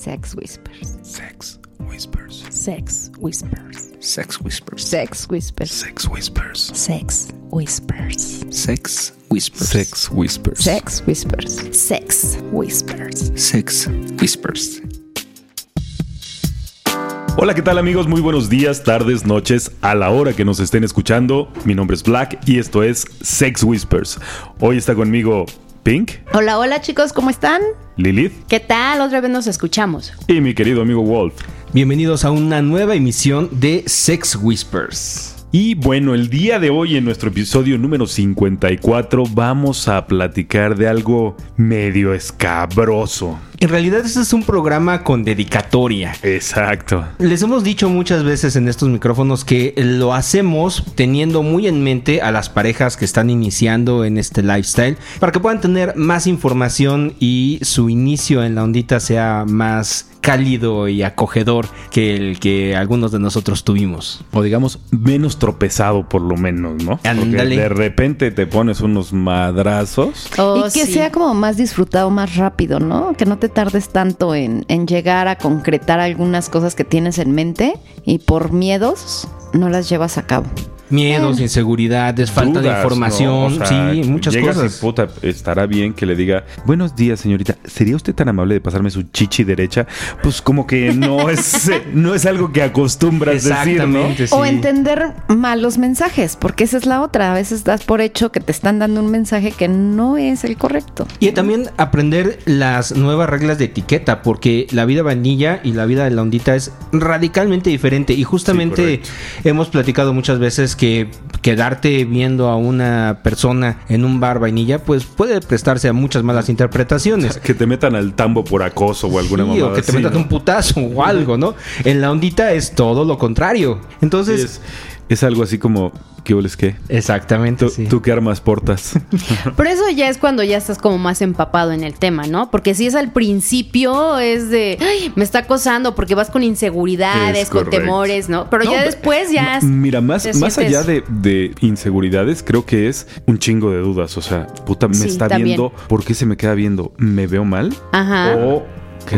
Sex Whispers. Sex Whispers. Sex Whispers. Sex Whispers. Sex Whispers. Sex Whispers. Sex Whispers. Sex Whispers. Sex Whispers. Sex Whispers. Sex Whispers. Sex Whispers. Hola, ¿qué tal amigos? Muy buenos días, tardes, noches, a la hora que nos estén escuchando. Mi nombre es Black y esto es Sex Whispers. Hoy está conmigo Pink, Hola, hola chicos, ¿cómo están? Lilith ¿Qué tal? Otra vez nos escuchamos. y mi querido amigo Wolf. Bienvenidos a una nueva emisión de Sex Whispers. Y bueno, el día de hoy en nuestro episodio número 54 vamos a platicar de algo medio escabroso. En realidad este es un programa con dedicatoria. Exacto. Les hemos dicho muchas veces en estos micrófonos que lo hacemos teniendo muy en mente a las parejas que están iniciando en este lifestyle para que puedan tener más información y su inicio en la ondita sea más cálido y acogedor que el que algunos de nosotros tuvimos. O digamos, menos tropezado por lo menos, ¿no? Porque Ándale. de repente te pones unos madrazos. Oh, y que sí. sea como más disfrutado más rápido, ¿no? Que no te tardes tanto en, en llegar a concretar algunas cosas que tienes en mente y por miedos no las llevas a cabo. Miedos, inseguridades, falta de información, ¿no? O sea, sí, muchas llegas cosas. Y, puta, estará bien que le diga, buenos días, señorita. ¿Sería usted tan amable de pasarme su chichi derecha? Pues como que no es, no es algo que acostumbras decir, ¿no? Sí. O entender mal los mensajes, porque esa es la otra. A veces das por hecho que te están dando un mensaje que no es el correcto. Y también aprender las nuevas reglas de etiqueta, porque la vida vainilla y la vida de la ondita es radicalmente diferente. Y justamente hemos platicado muchas veces que quedarte viendo a una persona en un bar vainilla, pues puede prestarse a muchas malas interpretaciones. Que te metan al tambo por acoso o alguna Sí, mamada o que te así, ¿no? un putazo o algo, ¿no? En la ondita es todo lo contrario. Entonces, Es, es algo así como, ¿qué hueles qué? exactamente. ¿Tú, sí. tú qué armas portas? Pero eso ya es cuando ya estás como más empapado en el tema, ¿no? Porque si es al principio, es de, "Ay, me está acosando porque vas con inseguridades, Es con correcto. temores, ¿no? Pero No, ya después ya... Mira, más, más allá de, de inseguridades, creo que es un chingo de dudas. O sea, puta, me Sí, está también. viendo. ¿Por qué se me queda viendo? ¿Me veo mal? Ajá. ¿O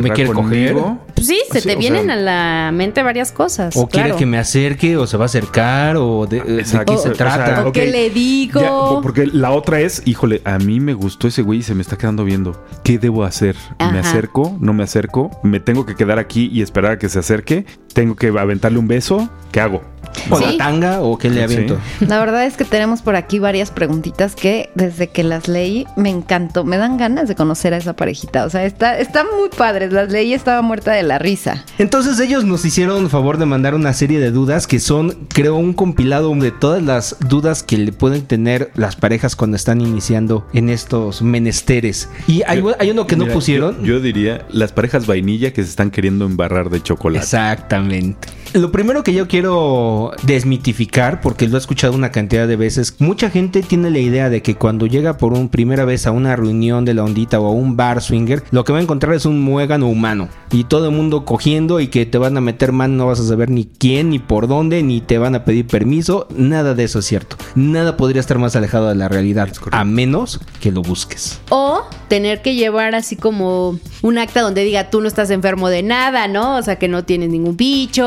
me quiere coger? Pues sí, se Sí, te vienen sea, a la mente varias cosas. O quiere que me acerque, o se va a acercar, o de, de Exacto. qué se o trata. sea, ¿O qué le digo? Ya, porque la otra es, híjole, a mí me gustó ese güey y se me está quedando viendo. ¿Qué debo hacer? ¿Me Ajá. acerco? ¿No me acerco? ¿Me tengo que quedar aquí y esperar a que se acerque? ¿Tengo que aventarle un beso? ¿Qué hago? O Sí. la tanga o qué le Sí. aviento. La verdad es que tenemos por aquí varias preguntitas que desde que las leí me encantó. Me dan ganas de conocer a esa parejita. O sea, está, están muy padres. Las leí y estaba muerta de la risa. Entonces ellos nos hicieron favor de mandar una serie de dudas que son, creo, un compilado de todas las dudas que le pueden tener las parejas cuando están iniciando en estos menesteres. Y hay, hay uno que no pusieron. Yo, yo diría las parejas vainilla que se están queriendo embarrar de chocolate. Exactamente. Lo primero que yo quiero desmitificar, porque lo he escuchado una cantidad de veces, mucha gente tiene la idea de que cuando llega por un primera vez a una reunión de la ondita o a un bar swinger, lo que va a encontrar es un muégano humano y todo el mundo cogiendo y que te van a meter mano, no vas a saber ni quién, ni por dónde, ni te van a pedir permiso, nada de eso es cierto. Nada podría estar más alejado de la realidad, a menos que lo busques. O tener que llevar así como un acta donde diga tú no estás enfermo de nada, ¿no? O sea, que no tienes ningún bicho.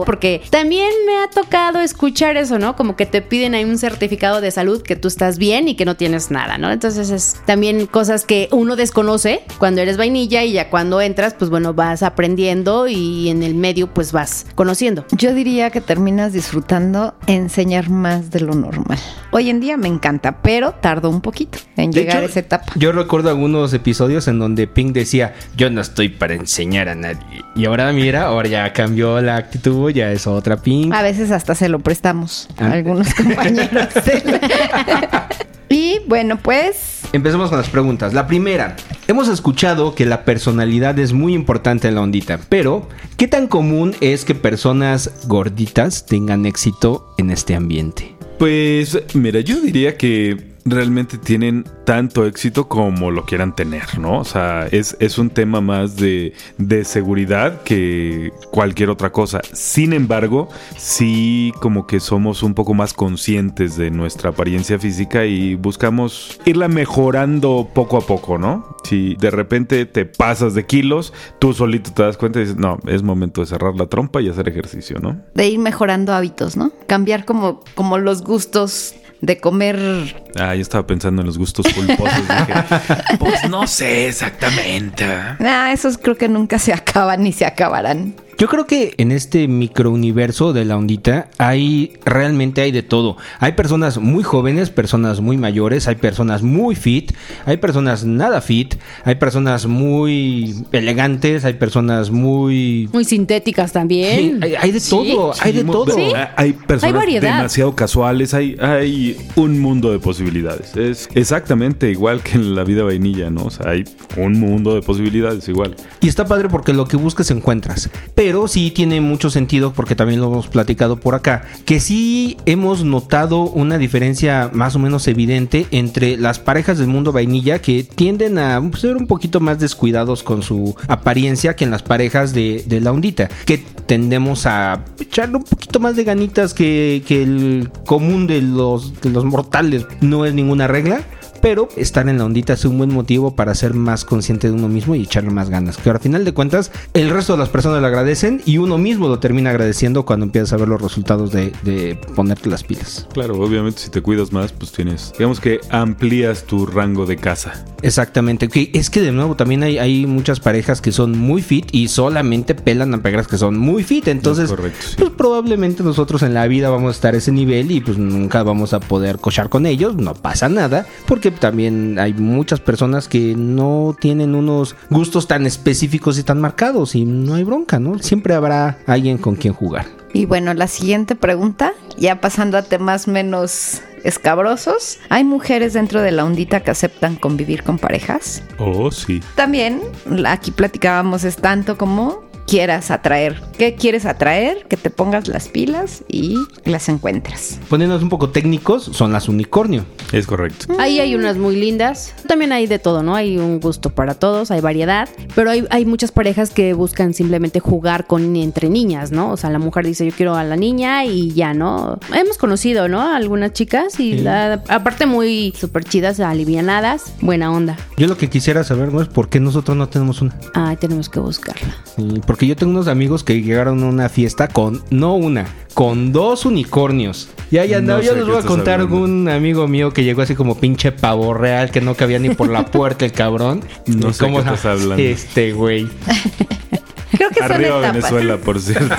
o- Porque también me ha tocado escuchar eso, ¿no? Como que te piden ahí un certificado de salud que tú estás bien y que no tienes nada, ¿no? Entonces es también cosas que uno desconoce cuando eres vainilla y ya cuando entras, pues bueno, vas aprendiendo y en el medio pues vas conociendo. Yo diría que terminas disfrutando enseñar más de lo normal. Hoy en día me encanta, pero tardó un poquito en De llegar hecho, a esa etapa. Yo recuerdo algunos episodios en donde Pink decía, yo no estoy para enseñar a nadie. Y ahora mira, ahora ya cambió la actitud, ya es otra Pink. A veces hasta se lo prestamos a Ah. algunos compañeros. y bueno, pues Empecemos con las preguntas. La primera, hemos escuchado que la personalidad es muy importante en la ondita, pero ¿qué tan común es que personas gorditas tengan éxito en este ambiente? Pues, mira, yo diría que realmente tienen tanto éxito como lo quieran tener, ¿no? O sea, es, es un tema más de, de seguridad que cualquier otra cosa. Sin embargo, sí como que somos un poco más conscientes de nuestra apariencia física y buscamos irla mejorando poco a poco, ¿no? Si de repente te pasas de kilos, tú solito te das cuenta y dices, no, es momento de cerrar la trompa y hacer ejercicio, ¿no? De ir mejorando hábitos, ¿no? Cambiar como, como los gustos de comer. Ah, yo estaba pensando en los gustos culposos. dije, pues no sé exactamente. Ah, esos creo que nunca se acaban ni se acabarán. Yo creo que en este microuniverso de la ondita hay realmente hay de todo. Hay personas muy jóvenes, personas muy mayores, hay personas muy fit, hay personas nada fit, hay personas muy elegantes, hay personas muy Muy sintéticas también. hay, hay de Sí. todo, hay de todo. Sí. Hay personas Hay variedad. demasiado casuales, hay, hay un mundo de posibilidades. Es exactamente igual que en la vida vainilla, ¿no? O sea, hay un mundo de posibilidades igual. Y está padre porque lo que buscas encuentras. Pero sí tiene mucho sentido, porque también lo hemos platicado por acá, que sí hemos notado una diferencia más o menos evidente entre las parejas del mundo vainilla que tienden a ser un poquito más descuidados con su apariencia que en las parejas de, la ondita, que tendemos a echarle un poquito más de ganitas que, el común de los mortales. No es ninguna regla. Pero estar en la ondita es un buen motivo para ser más consciente de uno mismo y echarle más ganas. Que al final de cuentas, el resto de las personas lo agradecen y uno mismo lo termina agradeciendo cuando empiezas a ver los resultados de, de ponerte las pilas. Claro, obviamente si te cuidas más, pues tienes, digamos que amplías tu rango de casa. Exactamente. Que es que de nuevo también hay, hay muchas parejas que son muy fit y solamente pelan a parejas que son muy fit. Entonces, correcto, sí. pues probablemente nosotros en la vida vamos a estar a ese nivel y pues nunca vamos a poder cochar con ellos. No pasa nada. Porque también hay muchas personas que no tienen unos gustos tan específicos y tan marcados y no hay bronca, ¿no? Siempre habrá alguien con quien jugar. Y bueno, la siguiente pregunta, ya pasando a temas menos escabrosos, ¿hay mujeres dentro de la ondita que aceptan convivir con parejas? Oh, sí. También, aquí platicábamos, es tanto como quieras atraer. ¿Qué quieres atraer? Que te pongas las pilas y las encuentres. Poniéndonos un poco técnicos, son las unicornio. Es correcto. Ahí hay unas muy lindas. También hay de todo, ¿no? Hay un gusto para todos, hay variedad. Pero hay, hay muchas parejas que buscan simplemente jugar con entre niñas, ¿no? O sea, la mujer dice, yo quiero a la niña y ya, ¿no? Hemos conocido, ¿no? A algunas chicas y la- aparte muy súper chidas, alivianadas, buena onda. Yo lo que quisiera saber no es por qué nosotros no tenemos una. Ay, tenemos que buscarla. Sí, porque yo tengo unos amigos que llegaron a una fiesta con, no una, con dos unicornios. Y ahí andaba, No yo les voy a contar hablando. un amigo mío que llegó así como pinche pavo real, que no cabía ni por la puerta el cabrón. No Y sé cómo- qué estás hablando. Este güey. Creo que son Arriba etapas. Venezuela, por cierto.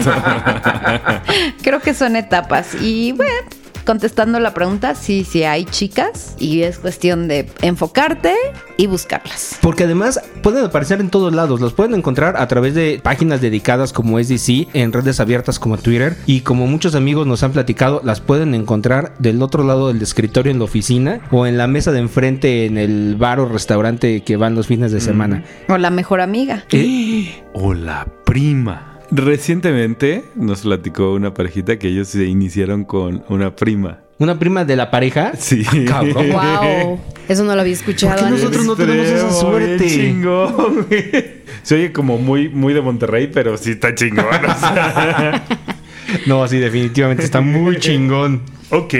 Creo que son etapas. Y bueno, contestando la pregunta, sí, sí hay chicas y es cuestión de enfocarte y buscarlas. Porque además pueden aparecer en todos lados. Los pueden encontrar a través de páginas dedicadas como SDC, en redes abiertas como Twitter. Y como muchos amigos nos han platicado, las pueden encontrar del otro lado del escritorio en la oficina o en la mesa de enfrente en el bar o restaurante que van los fines de semana. O la mejor amiga. Eh, o la prima. Recientemente nos platicó una parejita que ellos se iniciaron con una prima. Una prima de la pareja. Sí. Cabrón. Wow, eso no lo había escuchado. ¿Por qué nosotros no tenemos esa suerte? chingón, güey. Se oye como muy, muy de Monterrey, pero sí está chingón. o sea. No, sí, definitivamente está muy chingón. ok,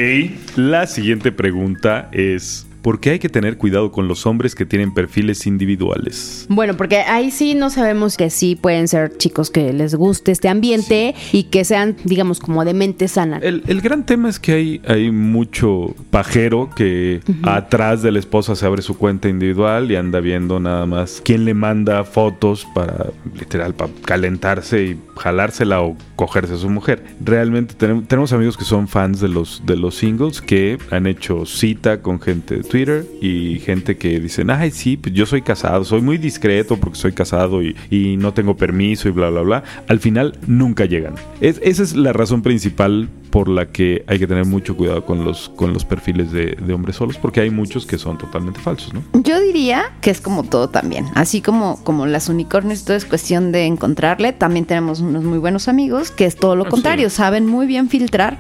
la siguiente pregunta es... ¿Por qué hay que tener cuidado con los hombres que tienen perfiles individuales? Bueno, porque ahí sí no sabemos que sí pueden ser chicos que les guste este ambiente y que sean, digamos, como de mente sana. El, el gran tema es que hay, hay mucho pajero que atrás de la esposa se abre su cuenta individual y anda viendo nada más quién le manda fotos para, literal, para calentarse y jalársela o cogerse a su mujer. Realmente tenemos, amigos que son fans de los, de los singles que han hecho cita con gente de Twitter y gente que dicen, ay, sí, pues yo soy casado, soy muy discreto porque soy casado y, no tengo permiso y bla, bla, bla. Al final nunca llegan. Es- esa es la razón principal por la que hay que tener mucho cuidado con los, con los perfiles de, de hombres solos, porque hay muchos que son totalmente falsos, ¿no? Yo diría que es como todo también. Así como, como las unicornios, todo es cuestión de encontrarle. También tenemos unos muy buenos amigos que es todo lo Ah, contrario, sí. saben muy bien filtrar.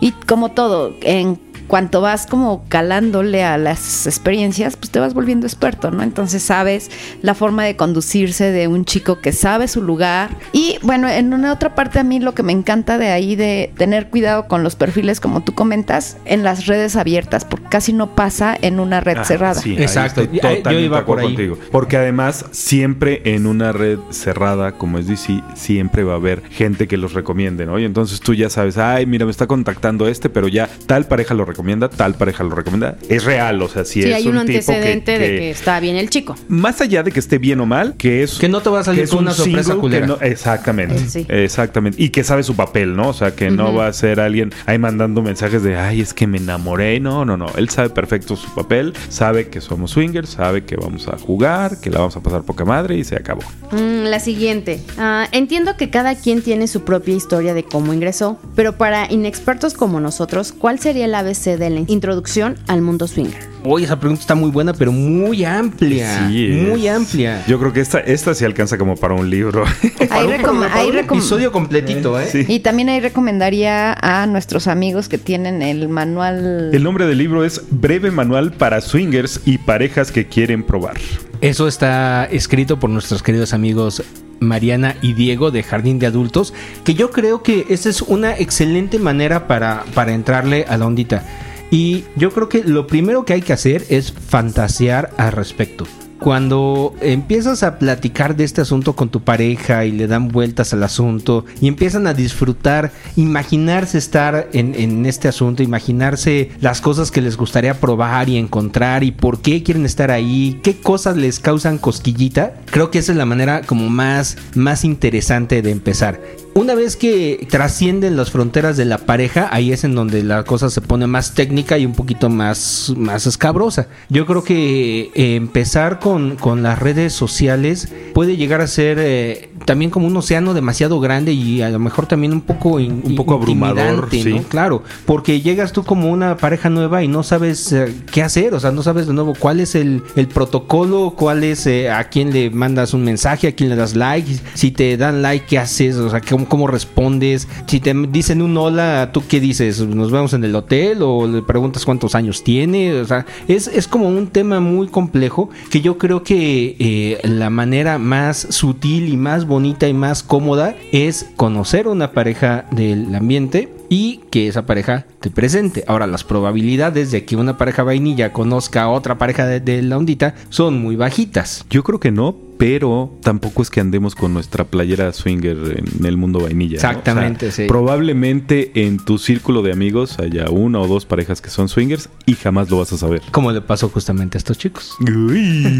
Y como todo, en cuanto vas como calándole a las experiencias, pues te vas volviendo experto, ¿no? Entonces sabes la forma de conducirse de un chico que sabe su lugar. Y bueno, en una otra parte a mí lo que me encanta de ahí de tener cuidado con los perfiles, como tú comentas, en las redes abiertas, porque casi no pasa en una red Ah, cerrada. Sí, ahí Exacto. estoy Yo- yo totalmente iba por ahí. contigo. Porque además, siempre en una red cerrada como es DC, siempre va a haber gente que los recomiende, ¿no? Y entonces tú ya sabes, ay, mira, me está contactando este, pero ya tal pareja lo recomienda, tal pareja lo recomienda. Es real, o sea, si Sí, es hay un, un tipo que- antecedente de que- que está bien el chico. más allá de que esté bien o mal, que es Que no te va a salir con un una sorpresa culera. no- exactamente, sí. exactamente, y que sabe su papel, ¿no? O sea, que no va a ser alguien ahí mandando mensajes de, ay, es que me enamoré, no, no, no, él sabe perfecto su papel, sabe que somos swingers, sabe que vamos a jugar, que la vamos a pasar poca madre y se acabó. Mm, la siguiente. Ah, entiendo que cada quien tiene su propia historia de cómo ingresó, pero para inexpertos como nosotros, ¿cuál sería el ABC de la introducción al mundo swinger? Oye, esa pregunta está muy buena, pero muy amplia. Sí, muy es- amplia. Yo creo que esta, esta sí alcanza como para un libro. Ahí un recom- episodio completito, ¿eh? Sí. Y también ahí recomendaría a nuestros amigos que tienen el manual. El nombre del libro es Breve Manual para Swingers y Parejas que quieren probar. Eso está escrito por nuestros queridos amigos Mariana y Diego de Jardín de Adultos, que yo creo que esa es una excelente manera para, para entrarle a la ondita. Y yo creo que lo primero que hay que hacer es fantasear al respecto. Cuando empiezas a platicar de este asunto con tu pareja y le dan vueltas al asunto y empiezan a disfrutar, imaginarse estar en, en este asunto, imaginarse las cosas que les gustaría probar y encontrar y por qué quieren estar ahí, qué cosas les causan cosquillita, creo que esa es la manera como más, más interesante de empezar. Una vez que trascienden las fronteras de la pareja, ahí es en donde la cosa se pone más técnica y un poquito más, más escabrosa. Yo creo que eh, empezar con, con las redes sociales puede llegar a ser eh, también como un océano demasiado grande y a lo mejor también un poco, in- Un poco abrumador, intimidante, ¿no? sí. Claro, porque llegas tú como una pareja nueva y no sabes eh, qué hacer, o sea, no sabes de nuevo cuál es el, el protocolo, cuál es eh, a quién le mandas un mensaje, a quién le das like, si te dan like, qué haces, o sea, cómo, cómo respondes, si te dicen un hola, tú qué dices, nos vemos en el hotel o le preguntas cuántos años tiene, o sea, es, es como un tema muy complejo que yo creo que eh, la manera más sutil y más bonita y más cómoda es conocer una pareja del ambiente y que esa pareja te presente. Ahora, las probabilidades de que una pareja vainilla conozca a otra pareja de, de la ondita son muy bajitas. Yo creo que no, pero tampoco es que andemos con nuestra playera swinger en el mundo vainilla. ¿no? Exactamente, sí. Probablemente en tu círculo de amigos haya una o dos parejas que son swingers y jamás lo vas a saber. Como le pasó justamente a estos chicos. Uy.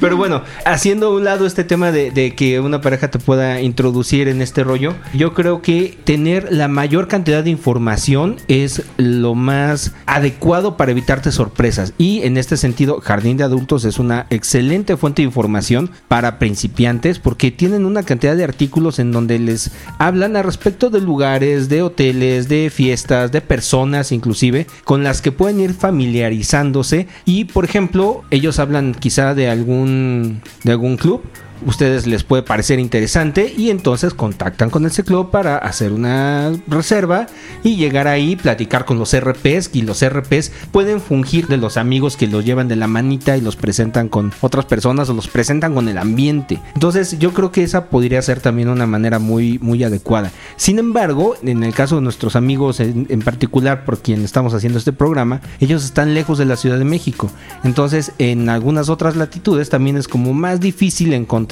Pero bueno, haciendo a un lado este tema de, de que una pareja te pueda introducir en este rollo, yo creo que tener la mayor cantidad de información es lo más adecuado para evitarte sorpresas. Y en este sentido, Jardín de Adultos es una excelente fuente de información para principiantes porque tienen una cantidad de artículos en donde les hablan al respecto de lugares, de hoteles, de fiestas, de personas inclusive, con las que pueden ir familiarizándose. Y por ejemplo, ellos hablan quizá de algún, de algún club. Ustedes les puede parecer interesante y entonces contactan con ese club para hacer una reserva y llegar ahí, platicar con los RPs y los RPs pueden fungir de los amigos que los llevan de la manita y los presentan con otras personas o los presentan con el ambiente. Entonces yo creo que esa podría ser también una manera muy, muy adecuada. Sin embargo, en el caso de nuestros amigos en, en particular por quien estamos haciendo este programa, ellos están lejos de la Ciudad de México. Entonces en algunas otras latitudes también es como más difícil encontrar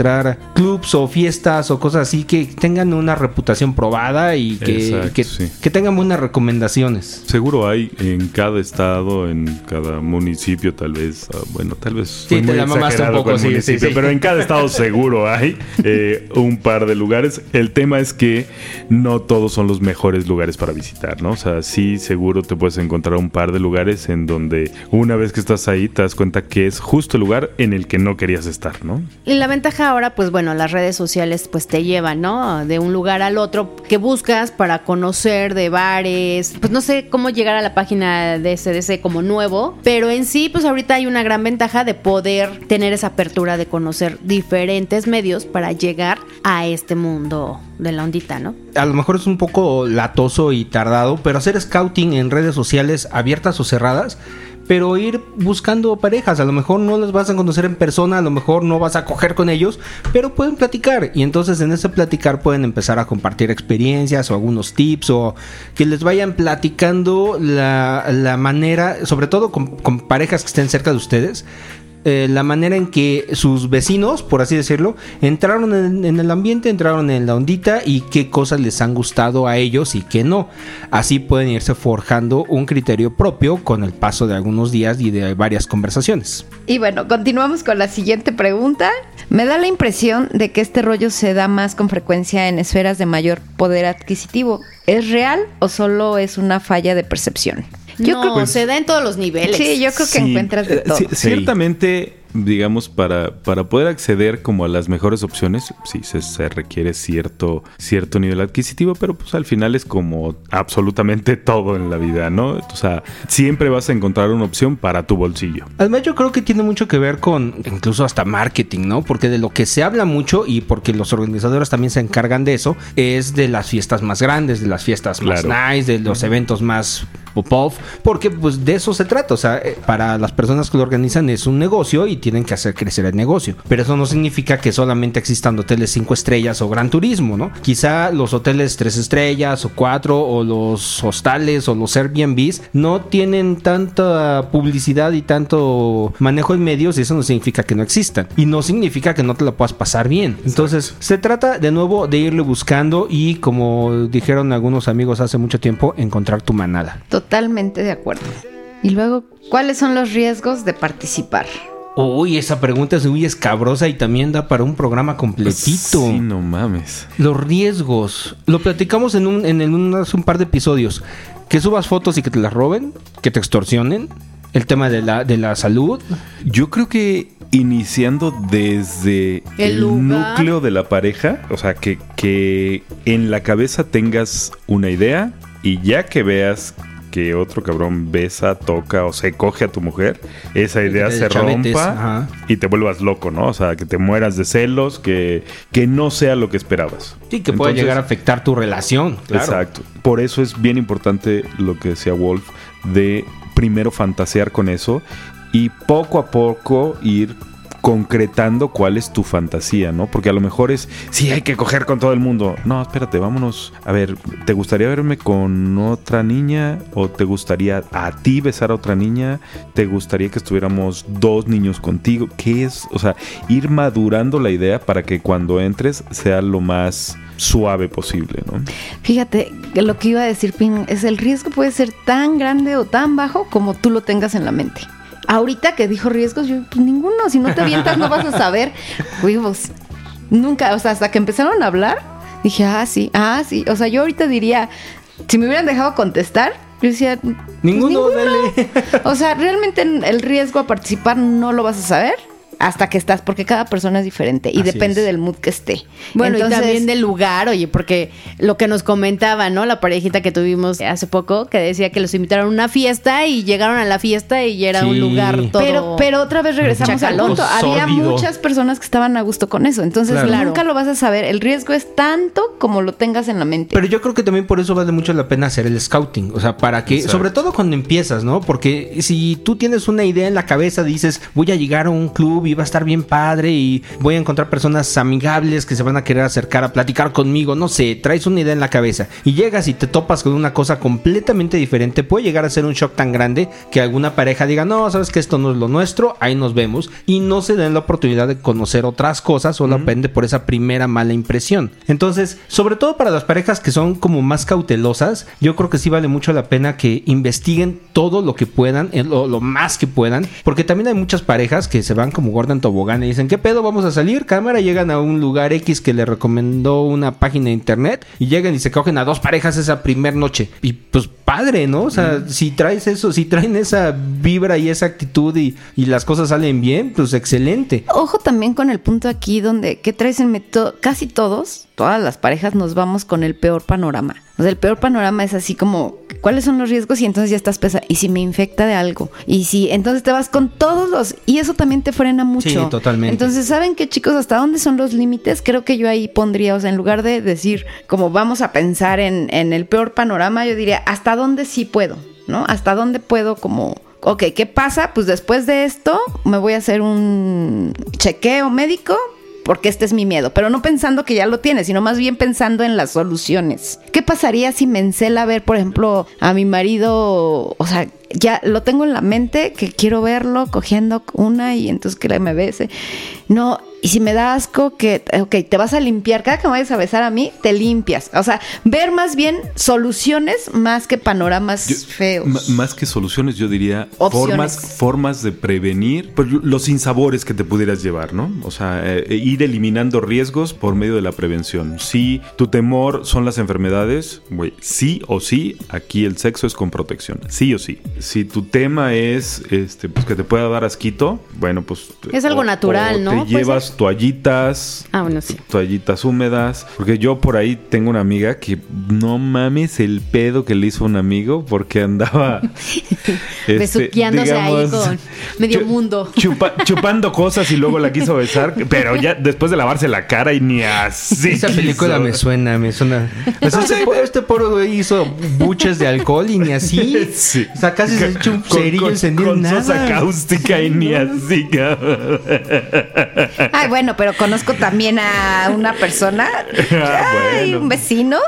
clubs o fiestas o cosas así que tengan una reputación probada y que, Exacto, que, sí. que tengan buenas recomendaciones. Seguro hay en cada estado, en cada municipio, tal vez. ah, bueno, tal vez. Sí, te la mamaste un poco, sí, sí. Pero en cada estado seguro hay eh, un par de lugares. El tema es que no todos son los mejores lugares para visitar, ¿no? O sea, sí, seguro te puedes encontrar un par de lugares en donde una vez que estás ahí te das cuenta que es justo el lugar en el que no querías estar, ¿no? Y la ventaja ahora, pues bueno, las redes sociales pues te llevan, ¿no? De un lugar al otro que buscas para conocer de bares, pues no sé cómo llegar a la página de SDC como nuevo, pero en sí, pues ahorita hay una gran ventaja de poder tener esa apertura de conocer diferentes medios para llegar a este mundo de la ondita, ¿no? A lo mejor es un poco latoso y tardado, pero hacer scouting en redes sociales abiertas o cerradas pero ir buscando parejas. A lo mejor no las vas a conocer en persona, a lo mejor no vas a coger con ellos, pero pueden platicar. Y entonces en ese platicar pueden empezar a compartir experiencias o algunos tips o que les vayan platicando la, la manera, sobre todo con, con parejas que estén cerca de ustedes, eh, la manera en que sus vecinos, por así decirlo, entraron en, en, el ambiente, entraron en la ondita y qué cosas les han gustado a ellos y qué no. Así pueden irse forjando un criterio propio con el paso de algunos días y de varias conversaciones. Y bueno, continuamos con la siguiente pregunta. Me da la impresión de que este rollo se da más con frecuencia en esferas de mayor poder adquisitivo. ¿Es real o solo es una falla de percepción? Yo no, creo que se da en todos los niveles. Sí, yo creo que sí, encuentras de todo. Sí, ciertamente, digamos, para, para poder acceder como a las mejores opciones, sí, se, se, requiere cierto, cierto nivel adquisitivo, pero pues al final es como absolutamente todo en la vida, ¿no? O sea, siempre vas a encontrar una opción para tu bolsillo. Además, yo creo que tiene mucho que ver con incluso hasta marketing, ¿no? Porque de lo que se habla mucho y porque los organizadores también se encargan de eso, es de las fiestas más grandes, de las fiestas más claro. nice, de los eventos más pop porque pues de eso se trata, o sea, eh, para las personas que lo organizan es un negocio y tienen que hacer crecer el negocio, pero eso no significa que solamente existan hoteles 5 estrellas o gran turismo, ¿no? Quizá los hoteles 3 estrellas o 4 o los hostales o los Airbnbs no tienen tanta publicidad y tanto manejo en medios y eso no significa que no existan y no significa que no te la puedas pasar bien. Entonces, se trata de nuevo de irle buscando y como dijeron algunos amigos hace mucho tiempo, encontrar tu manada. Totalmente de acuerdo. Y luego, ¿cuáles son los riesgos de participar? Uy, esa pregunta es muy escabrosa y también da para un programa completito. Sí, no mames. Los riesgos. Lo platicamos en un, en un, hace un par de episodios. Que subas fotos y que te las roben, que te extorsionen. El tema de la, de la salud. Yo creo que iniciando desde el, el núcleo de la pareja, o sea, que, que en la cabeza tengas una idea y ya que veas que otro cabrón besa, toca o se coge a tu mujer, esa idea se chavetes, rompa ajá. y te vuelvas loco, ¿no? O sea, que te mueras de celos, que, que no sea lo que esperabas. Sí, que pueda llegar a afectar tu relación. Claro. Exacto. Por eso es bien importante lo que decía Wolf, de primero fantasear con eso y poco a poco ir concretando cuál es tu fantasía, ¿no? Porque a lo mejor es, sí, hay que coger con todo el mundo. No, espérate, vámonos. A ver, ¿te gustaría verme con otra niña? ¿O te gustaría a ti besar a otra niña? ¿Te gustaría que estuviéramos dos niños contigo? ¿Qué es? O sea, ir madurando la idea para que cuando entres sea lo más suave posible, ¿no? Fíjate, lo que iba a decir Pin es el riesgo puede ser tan grande o tan bajo como tú lo tengas en la mente. Ahorita que dijo riesgos, yo, pues ninguno, si no te avientas no vas a saber. Huevos. Nunca, o sea, hasta que empezaron a hablar, dije, ah, sí, ah, sí. O sea, yo ahorita diría, si me hubieran dejado contestar, yo decía, pues, ninguno, ninguno. dale. O sea, realmente el riesgo a participar no lo vas a saber hasta que estás, porque cada persona es diferente y Así depende es. del mood que esté. Bueno, Entonces, y también del lugar, oye, porque lo que nos comentaba, ¿no? La parejita que tuvimos hace poco, que decía que los invitaron a una fiesta y llegaron a la fiesta y era sí. un lugar todo. Pero, pero otra vez regresamos al punto. Había muchas personas que estaban a gusto con eso. Entonces, claro. nunca lo vas a saber. El riesgo es tanto como lo tengas en la mente. Pero yo creo que también por eso vale mucho la pena hacer el scouting. O sea, para que, Exacto. sobre todo cuando empiezas, ¿no? Porque si tú tienes una idea en la cabeza, dices, voy a llegar a un club y va a estar bien padre y voy a encontrar personas amigables que se van a querer acercar a platicar conmigo, no sé, traes una idea en la cabeza y llegas y te topas con una cosa completamente diferente, puede llegar a ser un shock tan grande que alguna pareja diga, no, sabes que esto no es lo nuestro, ahí nos vemos y no se den la oportunidad de conocer otras cosas, solo depende uh -huh. por esa primera mala impresión. Entonces, sobre todo para las parejas que son como más cautelosas, yo creo que sí vale mucho la pena que investiguen todo lo que puedan, lo, lo más que puedan, porque también hay muchas parejas que se van como Gordon tobogán y dicen, ¿qué pedo? Vamos a salir. Cámara, llegan a un lugar X que le recomendó una página de internet y llegan y se cogen a dos parejas esa primer noche. Y pues padre, ¿no? O sea, si traes eso, si traen esa vibra y esa actitud y, y las cosas salen bien, pues excelente. Ojo también con el punto aquí donde, ¿qué traes en método? Casi todos, todas las parejas nos vamos con el peor panorama. O sea, el peor panorama es así como, ¿cuáles son los riesgos? Y entonces ya estás pesa. ¿Y si me infecta de algo? Y si, entonces te vas con todos los... Y eso también te frena mucho. Sí, totalmente. Entonces, ¿saben qué chicos? ¿Hasta dónde son los límites? Creo que yo ahí pondría, o sea, en lugar de decir, como vamos a pensar en, en el peor panorama, yo diría, ¿hasta dónde sí puedo? ¿No? ¿Hasta dónde puedo como ok, ¿qué pasa? Pues después de esto me voy a hacer un chequeo médico porque este es mi miedo, pero no pensando que ya lo tienes, sino más bien pensando en las soluciones. ¿Qué pasaría si me encela ver, por ejemplo, a mi marido, o sea, ya lo tengo en la mente que quiero verlo cogiendo una y entonces que me bese? No, y si me da asco que, ok, te vas a limpiar, cada que me vayas a besar a mí, te limpias. O sea, ver más bien soluciones más que panoramas Yo- feos. más que soluciones, yo diría Opciones. formas, formas de prevenir pues, los sinsabores que te pudieras llevar, ¿no? O sea, eh, ir eliminando riesgos por medio de la prevención. Si tu temor son las enfermedades, güey, sí o sí, aquí el sexo es con protección, sí o sí. Si tu tema es este, pues, que te pueda dar asquito, bueno, pues... Es algo natural, ¿no? Te llevas toallitas, Ah, bueno, sí. toallitas húmedas. Porque yo por ahí tengo una amiga que no mames el pedo que le hizo un amigo porque andaba este, Besuqueándose ahí con medio chu- mundo. chupa- chupando cosas y luego la quiso besar, pero ya después de lavarse la cara y ni así. Esa película quiso. me suena, me suena. Sea, este, este poro hizo buches de alcohol y ni así. Sí. O sea, casi se echó un Con- cerillo con- encendido con nada. sosa cáustica y ni así, cabrón. Ay, bueno, pero conozco también a una persona, Ah, ay, bueno. un vecino,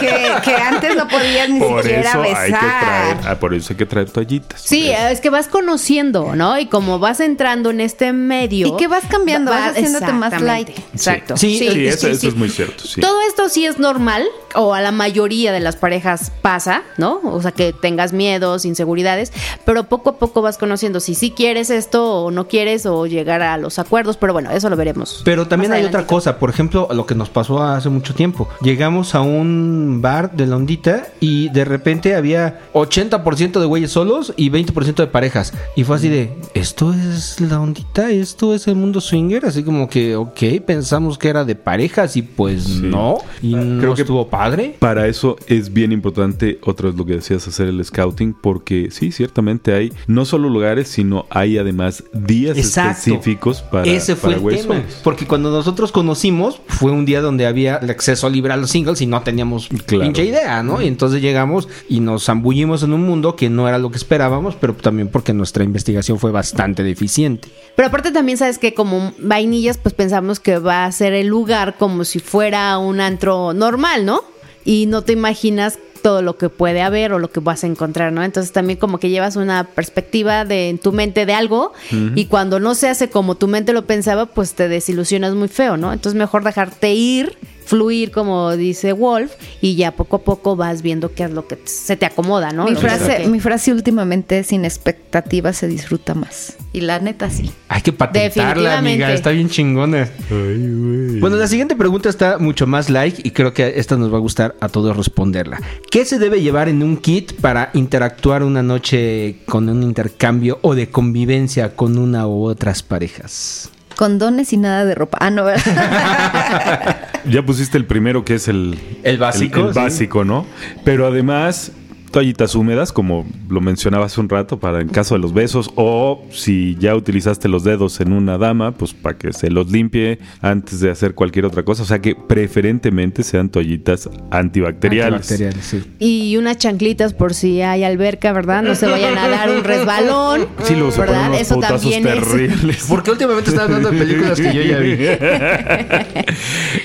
que, que antes no podías ni Por siquiera eso hay que traer, besar. ah, por eso hay que traer toallitas. Sí, es que vas conociendo, ¿no? Y como vas entrando en este medio. Y que vas cambiando, va- vas haciéndote más light. Exacto. Sí, Sí, eso, sí, eso sí. es muy cierto. Sí. Todo esto sí es normal, o a la mayoría de las parejas pasa, ¿no? O sea, que tengas miedos, inseguridades, pero poco a poco vas conociendo si sí quieres esto o no quieres, o llegar a los acuerdos, pero bueno, eso lo veremos. Pero también hay otra cosa, por ejemplo, lo que nos pasó hace mucho tiempo. Llegamos a un bar de la ondita y de repente había 80% de güeyes solos y 20% de parejas. Y fue así de, ¿esto es la ondita? ¿Esto es el mundo swinger? Así como que, ok, pensamos que era de parejas y pues Sí. no. Y no Creo que- estuvo padre. Para eso es bien importante, otra vez lo que decías, hacer el scouting, porque sí, ciertamente hay no solo lugares, sino hay además días específicos para, Ese fue el tema. Porque cuando nosotros conocimos, fue un día donde había el acceso libre a los singles y no teníamos Claro. pinche idea, ¿no? Y entonces llegamos y nos zambullimos en un mundo que no era lo que esperábamos, pero también porque nuestra investigación fue bastante deficiente. Pero aparte también sabes que como vainillas, pues pensamos que va a ser el lugar como si fuera un antro normal, ¿no? Y no te imaginas todo lo que puede haber o lo que vas a encontrar, ¿no? Entonces también como que llevas una perspectiva de en tu mente de algo y cuando no se hace como tu mente lo pensaba, pues te desilusionas muy feo, ¿no? Entonces mejor dejarte ir, fluir como dice Wolf y ya poco a poco vas viendo qué es lo que se te acomoda, ¿no? Mi frase, mi frase últimamente es sin expectativas se disfruta más. Y la neta sí. Hay que patentarla, Definitivamente. amiga. Está bien chingona. Bueno, la siguiente pregunta está mucho más like y creo que esta nos va a gustar a todos responderla. ¿Qué se debe llevar en un kit para interactuar una noche con un intercambio o de convivencia con una u otras parejas? Condones y nada de ropa. Ah, no, ¿verdad? Ya pusiste el primero que es el, El básico, el, el sí. básico, ¿no? Pero además, toallitas húmedas, como lo mencionaba hace un rato, para en caso de los besos, o si ya utilizaste los dedos en una dama, pues para que se los limpie antes de hacer cualquier otra cosa. O sea que preferentemente sean toallitas antibacteriales. Antibacteriales, sí. Y unas chanclitas por si hay alberca, ¿verdad? No se vayan a dar un resbalón. Sí, luego ¿verdad? unos Eso también es. terribles. Porque últimamente estás hablando de películas que yo ya vi.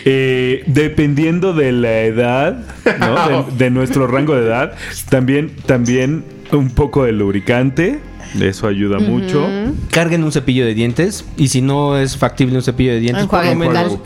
Eh, dependiendo de la edad, ¿no? de, de nuestro rango de edad, también, también un poco de lubricante. Eso ayuda mucho. Carguen un cepillo de dientes y si no es factible un cepillo de dientes, Enjuague por lo menos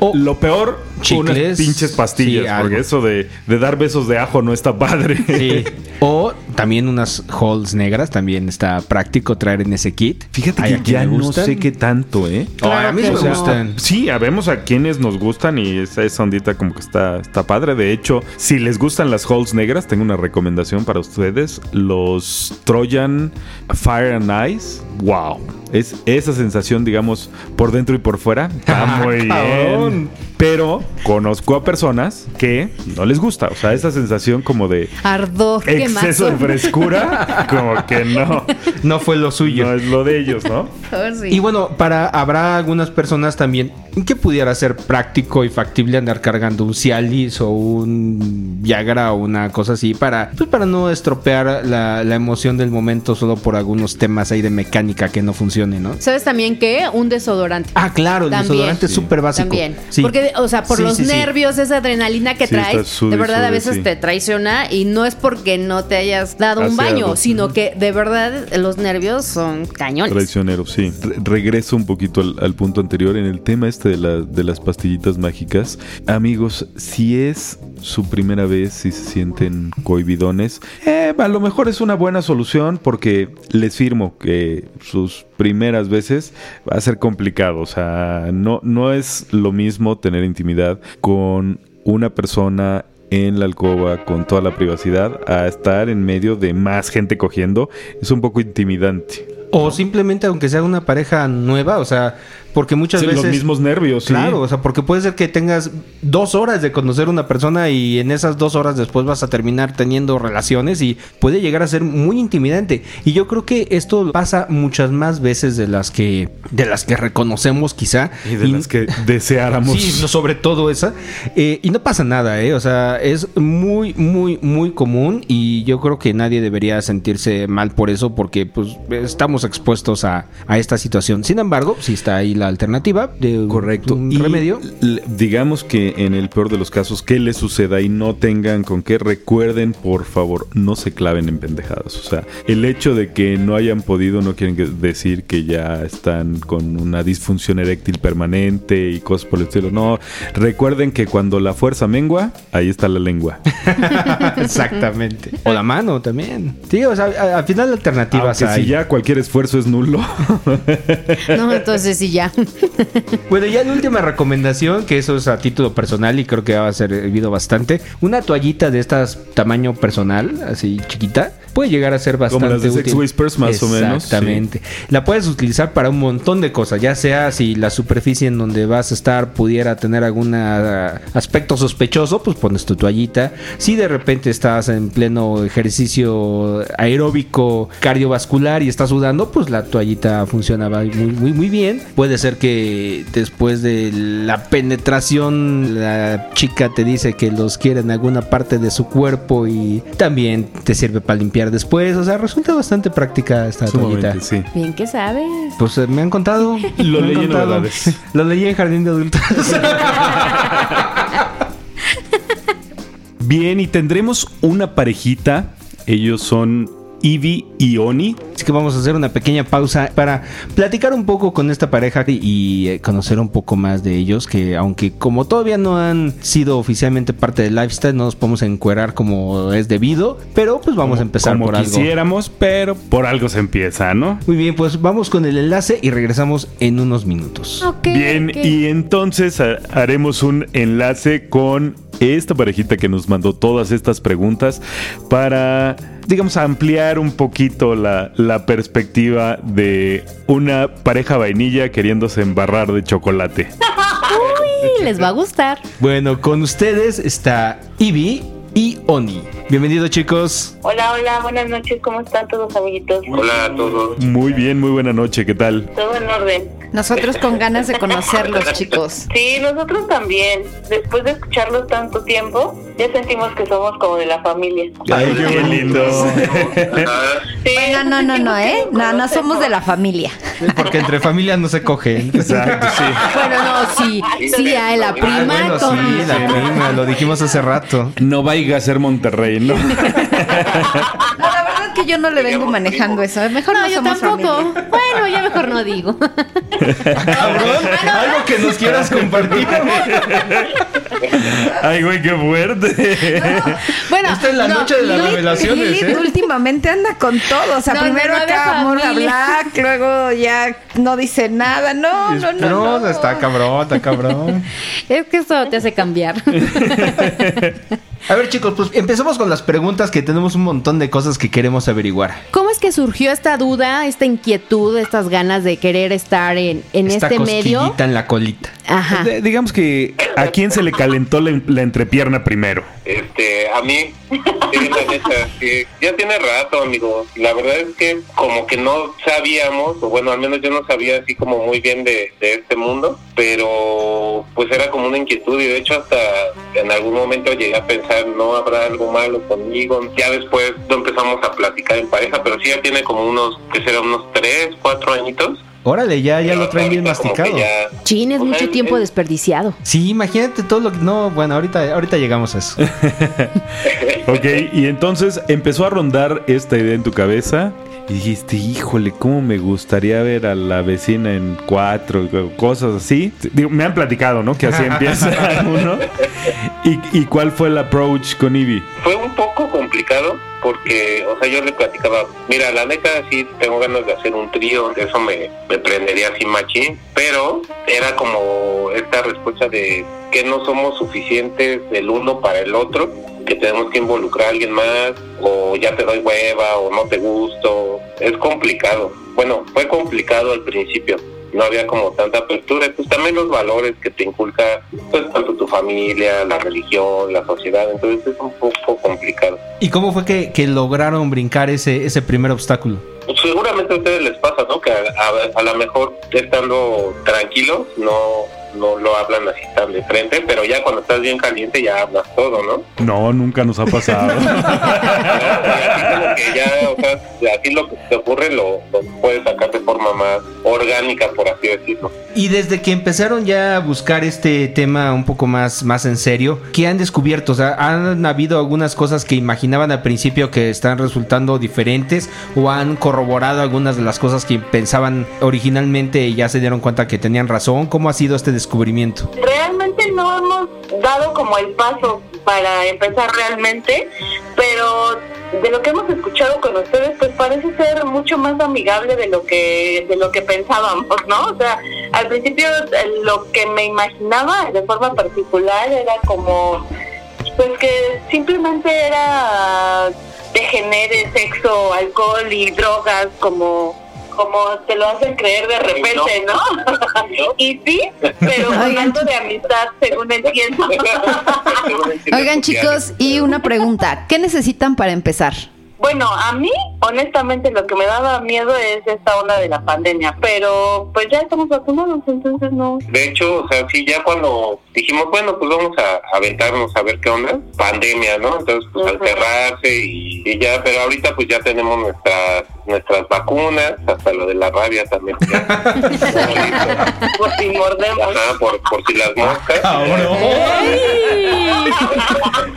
o- O- lo peor, chicles. unas pinches pastillas. Sí, porque eso de, de dar besos de ajo no está padre. Sí. O también unas holes negras, también está práctico traer en ese kit. Fíjate Hay que ya no sé qué tanto, ¿eh? Oh, a mí me no. gustan. Sí, habemos a quienes nos gustan y esa, esa ondita como que está, está padre. De hecho, si les gustan las holes negras, tengo una recomendación para ustedes. Los Fire and Ice. Wow. Es esa sensación, digamos, por dentro y por fuera. Está muy bien. Pero conozco a personas que no les gusta. O sea, esa sensación como de Ardor, exceso de frescura, como que no. No fue lo suyo. No es lo de ellos, ¿no? Oh, sí. Y bueno, para habrá algunas personas también que pudiera ser práctico y factible andar cargando un Cialis o un Viagra o una cosa así para pues para no estropear la, la emoción del momento solo por algunos temas ahí de mecánica que no funcione, ¿no? ¿Sabes también qué? Un desodorante. Ah, claro, el También. desodorante es súper básico. También. Sí. Porque, o sea, por Sí, los sí, sí. nervios, esa adrenalina que traes, de verdad a veces te traiciona y no es porque no te hayas dado un baño, algo. sino que de verdad los nervios son cañones. Traicionero, sí. Re- regreso un poquito al, al punto anterior en el tema este de, la- de las pastillitas mágicas. Amigos, si es su primera vez, si se sienten cohibidones, eh, a lo mejor es una buena solución porque les firmo que sus primeras veces va a ser complicado. O sea, no, no es lo mismo tener intimidad con una persona en la alcoba con toda la privacidad a estar en medio de más gente cogiendo es un poco intimidante. O simplemente aunque sea una pareja nueva, o sea, porque muchas Sí, veces... los mismos nervios, sí. Claro, o sea, porque puede ser que tengas dos horas de conocer a una persona y en esas dos horas después vas a terminar teniendo relaciones y puede llegar a ser muy intimidante. Y yo creo que esto pasa muchas más veces de las que de las que reconocemos quizá. Y de las que deseáramos. Sí, sobre todo esa. Eh, y no pasa nada, ¿eh? O sea, es muy, muy, muy común y yo creo que nadie debería sentirse mal por eso porque pues estamos expuestos a, a esta situación. Sin embargo, sí está ahí la alternativa de un- Correcto. un Y remedio. digamos que en el peor de los casos, que les suceda y no tengan con qué, recuerden, por favor, no se claven en pendejadas. O sea, el hecho de que no hayan podido no quieren que- decir que ya están con una disfunción eréctil permanente y cosas por el estilo. No, recuerden que cuando la fuerza mengua, ahí está la lengua. Exactamente. O la mano también. Sí, o sea, al final alternativas Aunque hay. si ya cualquier esfuerzo es nulo. No, entonces sí ya. Bueno, ya la última recomendación, que eso es a título personal y creo que va a servido bastante. Una toallita de estas tamaño personal, así chiquita, puede llegar a ser bastante Como las de Sex útil. Whispers, más o menos, Exactamente. La puedes utilizar para un montón de cosas, ya sea si la superficie en donde vas a estar pudiera tener algún ah, aspecto sospechoso, pues pones tu toallita. Si de repente estás en pleno ejercicio aeróbico cardiovascular y estás sudando, pues la toallita funciona muy, muy, muy bien. Ser que después de la penetración la chica te dice que los quiere en alguna parte de su cuerpo y también te sirve para limpiar después. O sea, resulta bastante práctica esta toallita. Sí. Bien que sabes. Pues eh, me han contado. Lo leí en. Lo leí en Jardín de Adultos. Bien, y tendremos una parejita. Ellos son Ivy y Oni. Así que vamos a hacer una pequeña pausa para platicar un poco con esta pareja y, eh, conocer un poco más de ellos. Que aunque como todavía no han sido oficialmente parte del lifestyle, no nos podemos encuerar como es debido. Pero pues vamos a empezar como por algo. quisiéramos, pero por algo se empieza, ¿no? Muy bien, pues vamos con el enlace y regresamos en unos minutos. Ok, Bien, y entonces ha- haremos un enlace con esta parejita que nos mandó todas estas preguntas para, digamos, ampliar un poquito la, la perspectiva de una pareja vainilla queriéndose embarrar de chocolate. Uy, les va a gustar. Bueno, con ustedes está Ivy y Oni. Bienvenidos chicos. Hola, hola, buenas noches, ¿cómo están todos amiguitos? Hola a todos. Muy bien, muy buena noche, ¿qué tal? Todo en orden. Nosotros con ganas de conocerlos, chicos. Sí, nosotros también. Después de escucharlos tanto tiempo, ya sentimos que somos como de la familia. Ay, qué lindo. Sí, Bueno, no, no, no, ¿eh? No, no somos de la familia. Porque entre familias no se cogen. Exacto, sí. Bueno, no, sí, sí, hay la Ah, prima bueno, con... sí, la prima, lo dijimos hace rato. No vaya a ser Monterrey, ¿no? No, la verdad es que yo no le vengo manejando eso. Mejor no, No, yo somos tampoco. familia. Bueno, ya mejor no digo. Cabrón, algo que nos quieras compartir. Ay, güey, qué fuerte. Bueno, Esta es la no, noche de las Lilith- revelaciones, Lilith ¿eh? últimamente anda con todo. O sea, No, primero acá Amor a familia. Black, luego ya no dice nada. No, no, no. No, no. está cabrón, está cabrón. Es que esto te hace cambiar. A ver, chicos, pues empecemos con las preguntas que tenemos un montón de cosas que queremos averiguar. ¿Cómo es que surgió esta duda, esta inquietud, estas ganas de querer estar en, en Esta este medio? en la colita. Ajá. De- digamos que a quién se le calentó la, la entrepierna primero. Este, a mí, sí, la neta, sí, ya tiene rato, amigo. La verdad es que como que no sabíamos, o bueno, al menos yo no sabía así como muy bien de, de este mundo, pero pues era como una inquietud y de hecho hasta en algún momento llegué a pensar, no habrá algo malo conmigo. Ya después lo empezamos a platicar en pareja, pero sí ya tiene como unos, que será unos tres, cuatro añitos. Órale, ya, ya lo traen bien masticado. ya- Chin, es o sea, mucho tiempo es- desperdiciado. Sí, imagínate todo lo que... No, bueno, ahorita, ahorita llegamos a eso. Ok, y entonces empezó a rondar esta idea en tu cabeza y dijiste, híjole, ¿cómo me gustaría ver a la vecina en cuatro? Cosas así. Digo, me han platicado, ¿no? Que así empieza uno. ¿Y, y cuál fue el approach con Ivy? Fue un poco complicado porque, o sea, yo le platicaba, mira, la neta sí tengo ganas de hacer un trío, eso me, me prendería así machín, pero era como esta respuesta de que no somos suficientes el uno para el otro, que tenemos que involucrar a alguien más, o ya te doy hueva, o no te gusto, es complicado. Bueno, fue complicado al principio no había como tanta apertura, pues también los valores que te inculca pues tanto tu familia, la religión, la sociedad, entonces es un poco complicado. ¿Y cómo fue que, que lograron brincar ese, ese primer obstáculo? Pues seguramente a ustedes les pasa, ¿no? Que a, a, a lo mejor estando tranquilos no no lo hablan así tan de frente, pero ya cuando estás bien caliente ya hablas todo, ¿no? No, nunca nos ha pasado. así como que ya, o sea, así lo que te ocurre lo, lo puedes sacar de forma más orgánica, por así decirlo. Y desde que empezaron ya a buscar este tema un poco más, más en serio, ¿qué han descubierto? O sea, ¿han habido algunas cosas que imaginaban al principio que están resultando diferentes o han corroborado algunas de las cosas que pensaban originalmente y ya se dieron cuenta que tenían razón? ¿Cómo ha sido este descubrimiento? Realmente no hemos dado como el paso para empezar realmente, pero de lo que hemos escuchado con ustedes, pues parece ser mucho más amigable de lo que de lo que pensábamos, ¿no? O sea, al principio eh, lo que me imaginaba de forma particular era como, pues que simplemente era degenere, sexo, alcohol y drogas, como como te lo hacen creer de repente, ¿no? y sí, pero algo de amistad, según entiendo. Oigan, chicos, y una pregunta. ¿Qué necesitan para empezar? Bueno, a mí, honestamente, lo que me daba miedo es esta onda de la pandemia, pero pues ya estamos vacunados, entonces no. De hecho, o sea, sí, ya cuando dijimos, bueno, pues vamos a aventarnos a ver qué onda, pandemia, ¿no? Entonces, pues al cerrarse y, y ya, pero ahorita pues ya tenemos nuestras nuestras vacunas, hasta lo de la rabia también. Por si mordemos. Ajá, por, por si las moscas.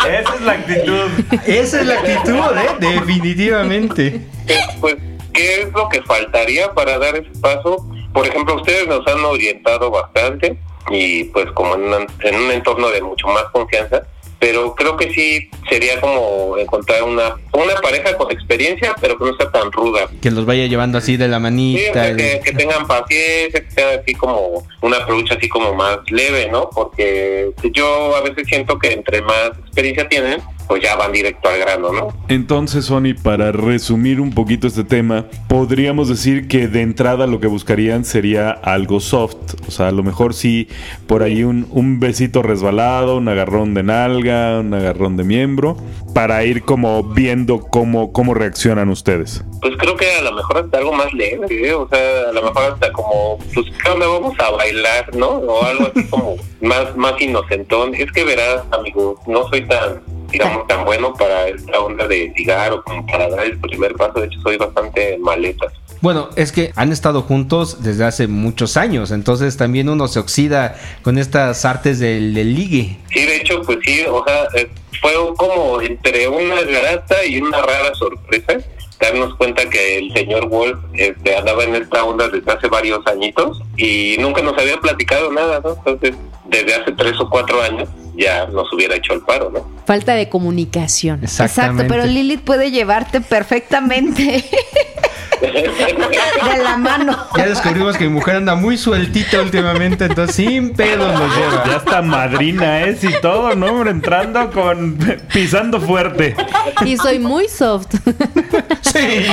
Esa es la actitud. Esa es la actitud, ¿eh? Definitivamente. Eh, Pues, ¿qué es lo que faltaría para dar ese paso? Por ejemplo, ustedes nos han orientado bastante y pues como en, una- en un entorno de mucho más confianza, pero creo que sí sería como encontrar una, una pareja con experiencia, pero que no sea tan ruda. Que los vaya llevando así de la Sí, o manita. sea, el- que, que tengan paciencia, que sea así como una approach así como más leve, ¿no? Porque yo a veces siento que entre más experiencia tienen, pues ya van directo al grano, ¿no? Entonces, Sony, para resumir un poquito este tema, podríamos decir que de entrada lo que buscarían sería algo soft. O sea, a lo mejor sí por ahí un, un besito resbalado, un agarrón de nalga, un agarrón de miembro, para ir como viendo cómo, cómo reaccionan ustedes. Pues creo que a lo mejor hasta algo más leve, ¿eh? o sea, a lo mejor hasta como, pues, ¿qué onda? Vamos a bailar, ¿no? O algo así como más, más inocentón. Es que verás, amigo, no soy tan, digamos, tan bueno para esta onda de ligar o como para dar el primer paso. De hecho, soy bastante maleta. Bueno, es que han estado juntos desde hace muchos años, entonces también uno se oxida con estas artes del, del ligue. Sí, de hecho, pues sí, o sea, eh, fue como entre una grata y una rara sorpresa darnos cuenta que el señor Wolf este, andaba en esta onda desde hace varios añitos y nunca nos había platicado nada, ¿no? Entonces, desde hace tres o cuatro años ya nos hubiera hecho el paro, ¿no? Falta de comunicación. Exacto, pero Lilith puede llevarte perfectamente. de la mano. Ya descubrimos que mi mujer anda muy sueltita últimamente, entonces sin pedos nos lleva. Ya está madrina es y todo, ¿no? Hombre, entrando con pisando fuerte. Y soy muy soft. Sí.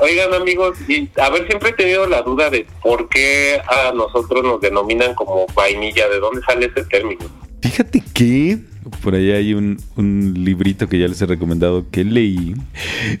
Oigan amigos, y a ver, siempre he tenido la duda de por qué a nosotros nos denominan como vainilla, ¿de dónde sale ese término? Fíjate que por ahí hay un, un, librito que ya les he recomendado que leí.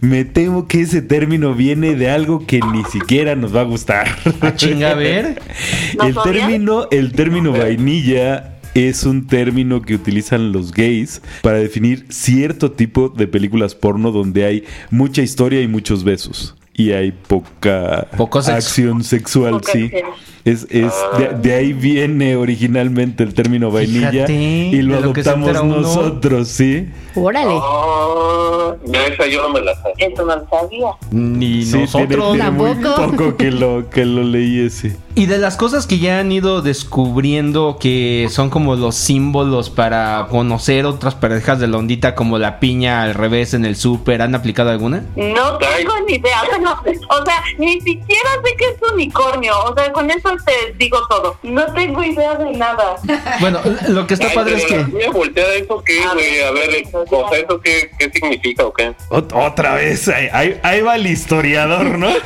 Me temo que ese término viene de algo que ni siquiera nos va a gustar. A chinga, a ver. el término, el término vainilla es un término que utilizan los gays para definir cierto tipo de películas porno donde hay mucha historia y muchos besos. Y hay poca acción sexual, Poca sí. acción. Es, es de, de ahí viene originalmente el término vainilla Fíjate, y lo adoptamos nosotros, sí. Órale. Oh, esa yo no me la sabía. Eso no lo sabía. Ni Sí, nosotros. tiene, tiene muy Tampoco. poco que lo, que lo leí ese. Y de las cosas que ya han ido descubriendo que son como los símbolos para conocer otras parejas de la ondita como la piña al revés en el súper, ¿han aplicado alguna? No tengo ni idea. No- o sea, ni siquiera sé qué es unicornio. O sea, con eso te digo todo. No tengo idea de nada. Bueno, lo que está Ay, padre es que... volteada, ¿eso qué, A güey? ver, A ver, eso o sea, ya. ¿eso qué, qué significa o qué? Ot- otra vez, ahí, ahí- ahí va el historiador, ¿no?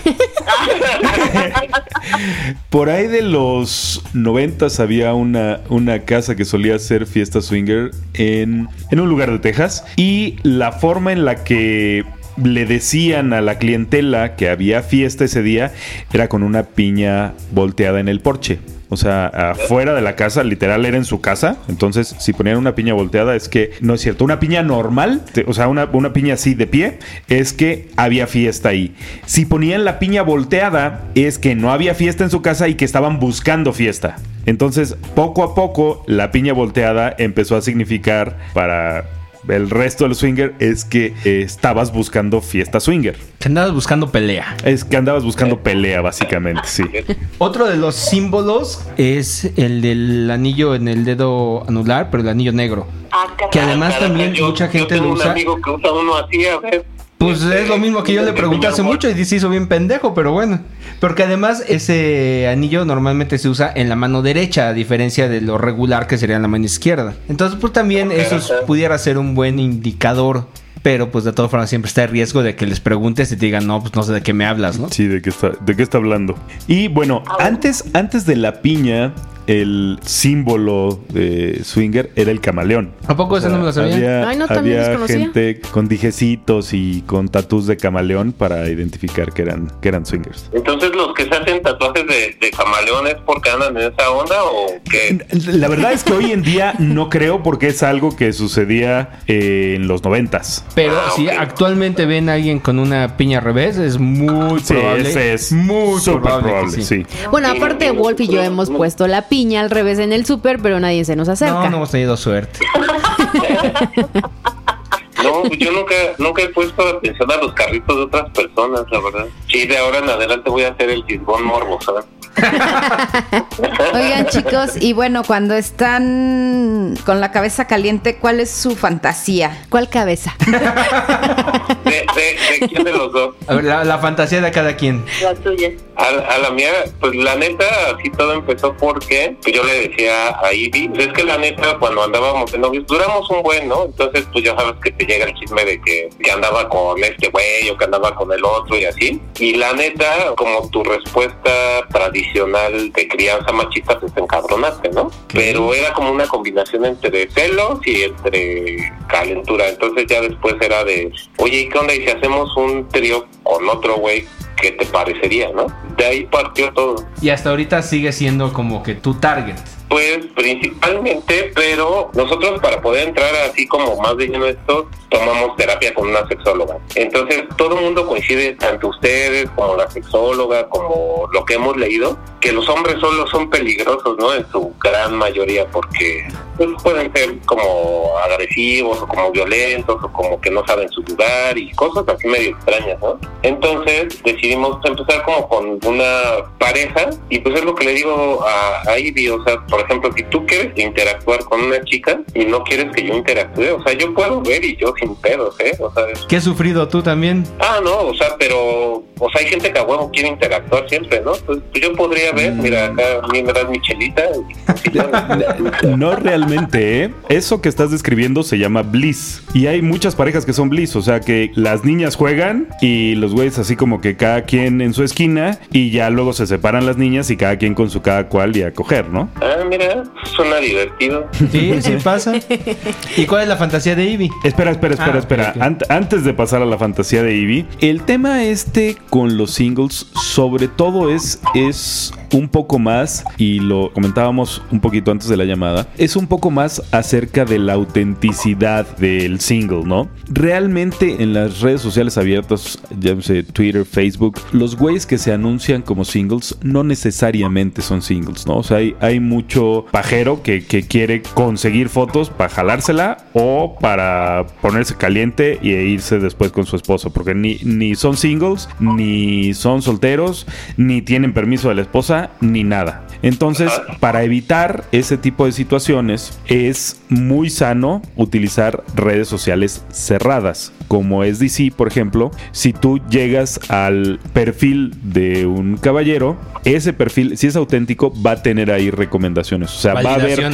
Por ahí de los noventas había una, una casa que solía hacer fiesta swinger en, en un lugar de Texas y la forma en la que le decían a la clientela que había fiesta ese día era con una piña volteada en el porche. O sea, afuera de la casa, literal era en su casa. Entonces, si ponían una piña volteada, es que no es cierto. Una piña normal, o sea, una, una piña así de pie, es que había fiesta ahí. Si ponían la piña volteada, es que no había fiesta en su casa y que estaban buscando fiesta. Entonces, poco a poco, la piña volteada empezó a significar para el resto del swinger es que eh, estabas buscando fiesta swinger. que andabas buscando pelea. Es que andabas buscando pelea, básicamente, sí. Otro de los símbolos es el del anillo en el dedo anular, pero el anillo negro. Ah. Que además también yo- mucha yo gente tengo lo un usa. amigo que usa uno así, a ver. Pues es lo mismo que yo le pregunté hace mucho y se hizo bien pendejo, pero bueno. Porque además ese anillo normalmente se usa en la mano derecha, a diferencia de lo regular que sería en la mano izquierda. Entonces, pues también eso es- pudiera ser un buen indicador. Pero pues de todas formas siempre está el riesgo de que les preguntes y te digan, no, pues no sé de qué me hablas, ¿no? Sí, ¿de qué está, de qué está hablando? Y bueno, antes, antes de la piña, el símbolo de swinger era el camaleón. ¿A poco ese no me lo sabía? Había, Ay, no, también había gente con dijecitos y con tatús de camaleón para identificar que eran, que eran swingers. Entonces, los que se hacen tatuajes de, de camaleón es porque andan en esa onda o qué? La verdad es que hoy en día no creo porque es algo que sucedía eh, en los noventas. Pero Ah, si actualmente ven a alguien con una piña al revés, es muy Sí, probable. ese es muy probable, probable, que sí. Bueno, aparte Wolf y yo hemos puesto la piña al revés en el súper, pero nadie se nos acerca. No, no hemos tenido suerte. No, yo nunca, nunca he puesto atención a los carritos de otras personas, la verdad. Sí, de ahora en adelante voy a hacer el chisbón morbo, ¿sabes? Oigan, chicos, y bueno, cuando están con la cabeza caliente, ¿cuál es su fantasía? ¿Cuál cabeza? ¿De, de, de quién de los dos? A ver, la, la fantasía de cada quien. La tuya. A, a la mía, pues la neta, así todo empezó porque pues, yo le decía a Ivy, pues, es que la neta, cuando andábamos de novios, duramos un buen, ¿no? Entonces, pues ya sabes que te llega el chisme de que, que andaba con este güey o que andaba con el otro y así. Y la neta, como tu respuesta tradicional de crianza machista, pues te encabronaste, ¿no? Pero era como una combinación entre celos y entre calentura. Entonces ya después era de, oye, ¿y qué onda? Y si hacemos un trío con otro güey, ¿qué te parecería, no? De ahí partió todo. Y hasta ahorita sigue siendo como que tu target. Pues principalmente, pero nosotros para poder entrar así como más de lleno esto, tomamos terapia con una sexóloga. Entonces todo el mundo coincide, tanto ustedes como la sexóloga, como lo que hemos leído, que los hombres solo son peligrosos, ¿no? En su gran mayoría, porque pues, pueden ser como agresivos o como violentos o como que no saben su lugar y cosas así medio extrañas, ¿no? Entonces decidimos empezar como con una pareja y pues es lo que le digo a, a Ivy, o sea, por ejemplo, si tú quieres interactuar con una chica y no quieres que yo interactúe, o sea, yo puedo ver y yo sin pedos, ¿eh? O sea, es- ¿Qué has sufrido tú también? Ah, no, o sea, pero, o sea, hay gente que a huevo quiere interactuar siempre, ¿no? Pues, pues yo podría ver, mira, acá a mí me das mi chelita. y- No realmente, ¿eh? Eso que estás describiendo se llama bliss. Y hay muchas parejas que son bliss, o sea que las niñas juegan y los güeyes así como que cada quien en su esquina y ya luego se separan las niñas y cada quien con su cada cual y a coger, ¿no? ah, mira, suena divertido. Sí, sí pasa. ¿Y cuál es la fantasía de Ivy? Espera, espera, espera, Ah, espera. Ant- antes de pasar a la fantasía de Ivy, el tema este con los singles, sobre todo es, es un poco más, y lo comentábamos un poquito antes de la llamada, es un poco más acerca de la autenticidad del single, ¿no? Realmente en las redes sociales abiertas, llámese Twitter, Facebook, los güeyes que se anuncian como singles no necesariamente son singles, ¿no? O sea, hay, hay mucho pajero que, que quiere conseguir fotos para jalársela o para ponerse caliente y e irse después con su esposo, porque ni, ni son singles, ni son solteros, ni tienen permiso de la esposa, ni nada. Entonces, para evitar ese tipo de situaciones, es muy sano utilizar redes sociales cerradas, como es DC, por ejemplo. Si tú llegas al perfil de un caballero, ese perfil, si es auténtico, va a tener ahí recomendaciones. O sea, va a haber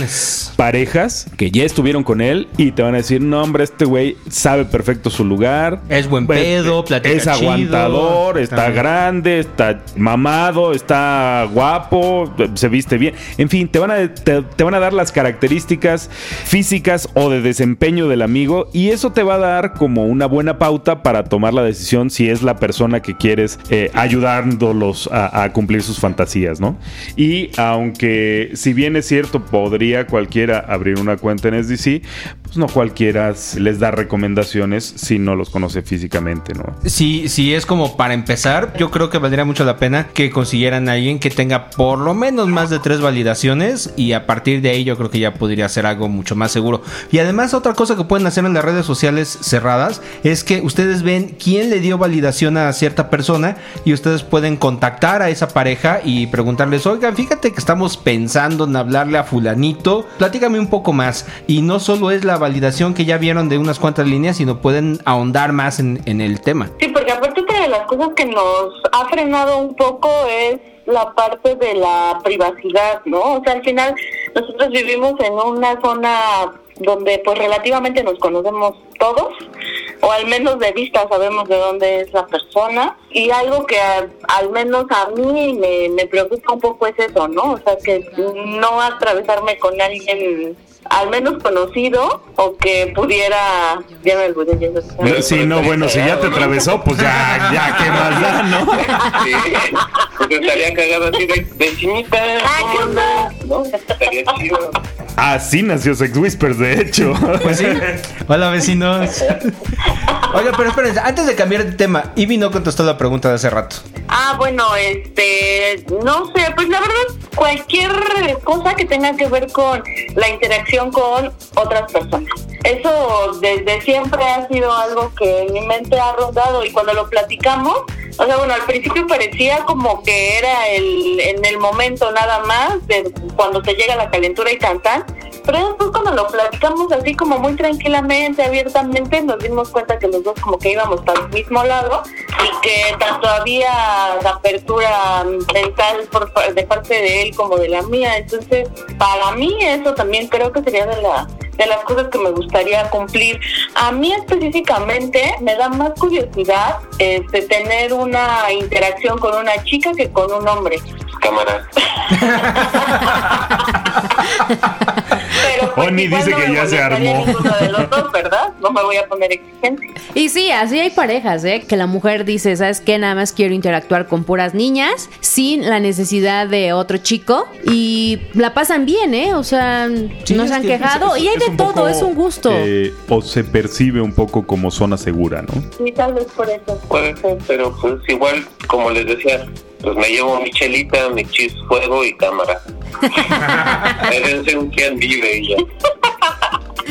parejas que ya estuvieron con él y te van a decir, no, hombre, este güey sabe perfecto su lugar. Es buen pedo, platica Es chido. aguantador, está Está- grande, está mamado, está guapo, se viste bien. En fin, te van a, te, van a dar las características físicas o de desempeño del amigo y eso te va a dar como una buena pauta para tomar la decisión si es la persona que quieres eh, ayudándolos a, a cumplir sus fantasías, ¿no? Y aunque si bien es cierto, podría cualquiera abrir una cuenta en SDC, pues no cualquiera les da recomendaciones si no los conoce físicamente, ¿no? Si, si es como para empezar, yo creo que valdría mucho la pena que consiguieran a alguien que tenga por lo menos más de tres validaciones y a partir de ahí yo creo que ya podría ser algo mucho más seguro. Y además otra cosa que pueden hacer en las redes sociales cerradas es que ustedes ven quién le dio validación a cierta persona y ustedes pueden contactar a esa pareja y preguntarles, oigan, fíjate que estamos pensando en hablarle a fulanito, platícame un poco más. Y no solo es la validación que ya vieron de unas cuantas líneas, sino pueden ahondar más en, en el tema. Sí, porque aparte otra de las cosas que nos ha frenado un poco es la parte de la privacidad, ¿no? O sea, al final nosotros vivimos en una zona donde pues relativamente nos conocemos todos, o al menos de vista sabemos de dónde es la persona, y algo que a- al menos a mí me, me preocupa un poco es eso, ¿no? O sea, que no atravesarme con alguien al menos conocido o que pudiera ya me olvidé ya. Sí, no, bueno, si ya te atravesó, pues ya, ya, ¿qué más da, no? Sí, pues estaría cagado así de vecinita. Ah, ¿qué onda? ¿No? Estaría chido. Así nació Sex Whispers, de hecho. Pues sí. Hola vecinos. Oiga, pero espérense, antes de cambiar de tema, Ivy no contestó la pregunta de hace rato. Ah, bueno, este, no sé, pues la verdad, cualquier cosa que tenga que ver con la interacción con otras personas. Eso desde siempre ha sido algo que en mi mente ha rondado y cuando lo platicamos, o sea, bueno, al principio parecía como que era el, en el momento nada más, de cuando te llega la calentura y tan tan, pero después cuando lo platicamos así como muy tranquilamente, abiertamente, nos dimos cuenta que los dos como que íbamos para el mismo lado y que tanto había la apertura mental por, de parte de él como de la mía. Entonces, para mí eso también creo que sería de la de las cosas que me gustaría cumplir. A mí específicamente me da más curiosidad este, tener una interacción con una chica que con un hombre. Cámara. Pero pues, Oni dice no que ya se armó. ninguno de los dos, ¿verdad? No me voy a poner exigente. Y sí, así hay parejas, ¿eh? Que la mujer dice, ¿sabes qué? Nada más quiero interactuar con puras niñas sin la necesidad de otro chico y la pasan bien, ¿eh? O sea, Sí, no se han que quejado es- y hay de todo, poco, es un gusto. eh, o se percibe un poco como zona segura, ¿no? Sí, tal vez por eso. Puede ser, pero pues igual, como les decía, pues me llevo mi chelita, mi chis fuego y cámara. Déjense un quien vive y ya.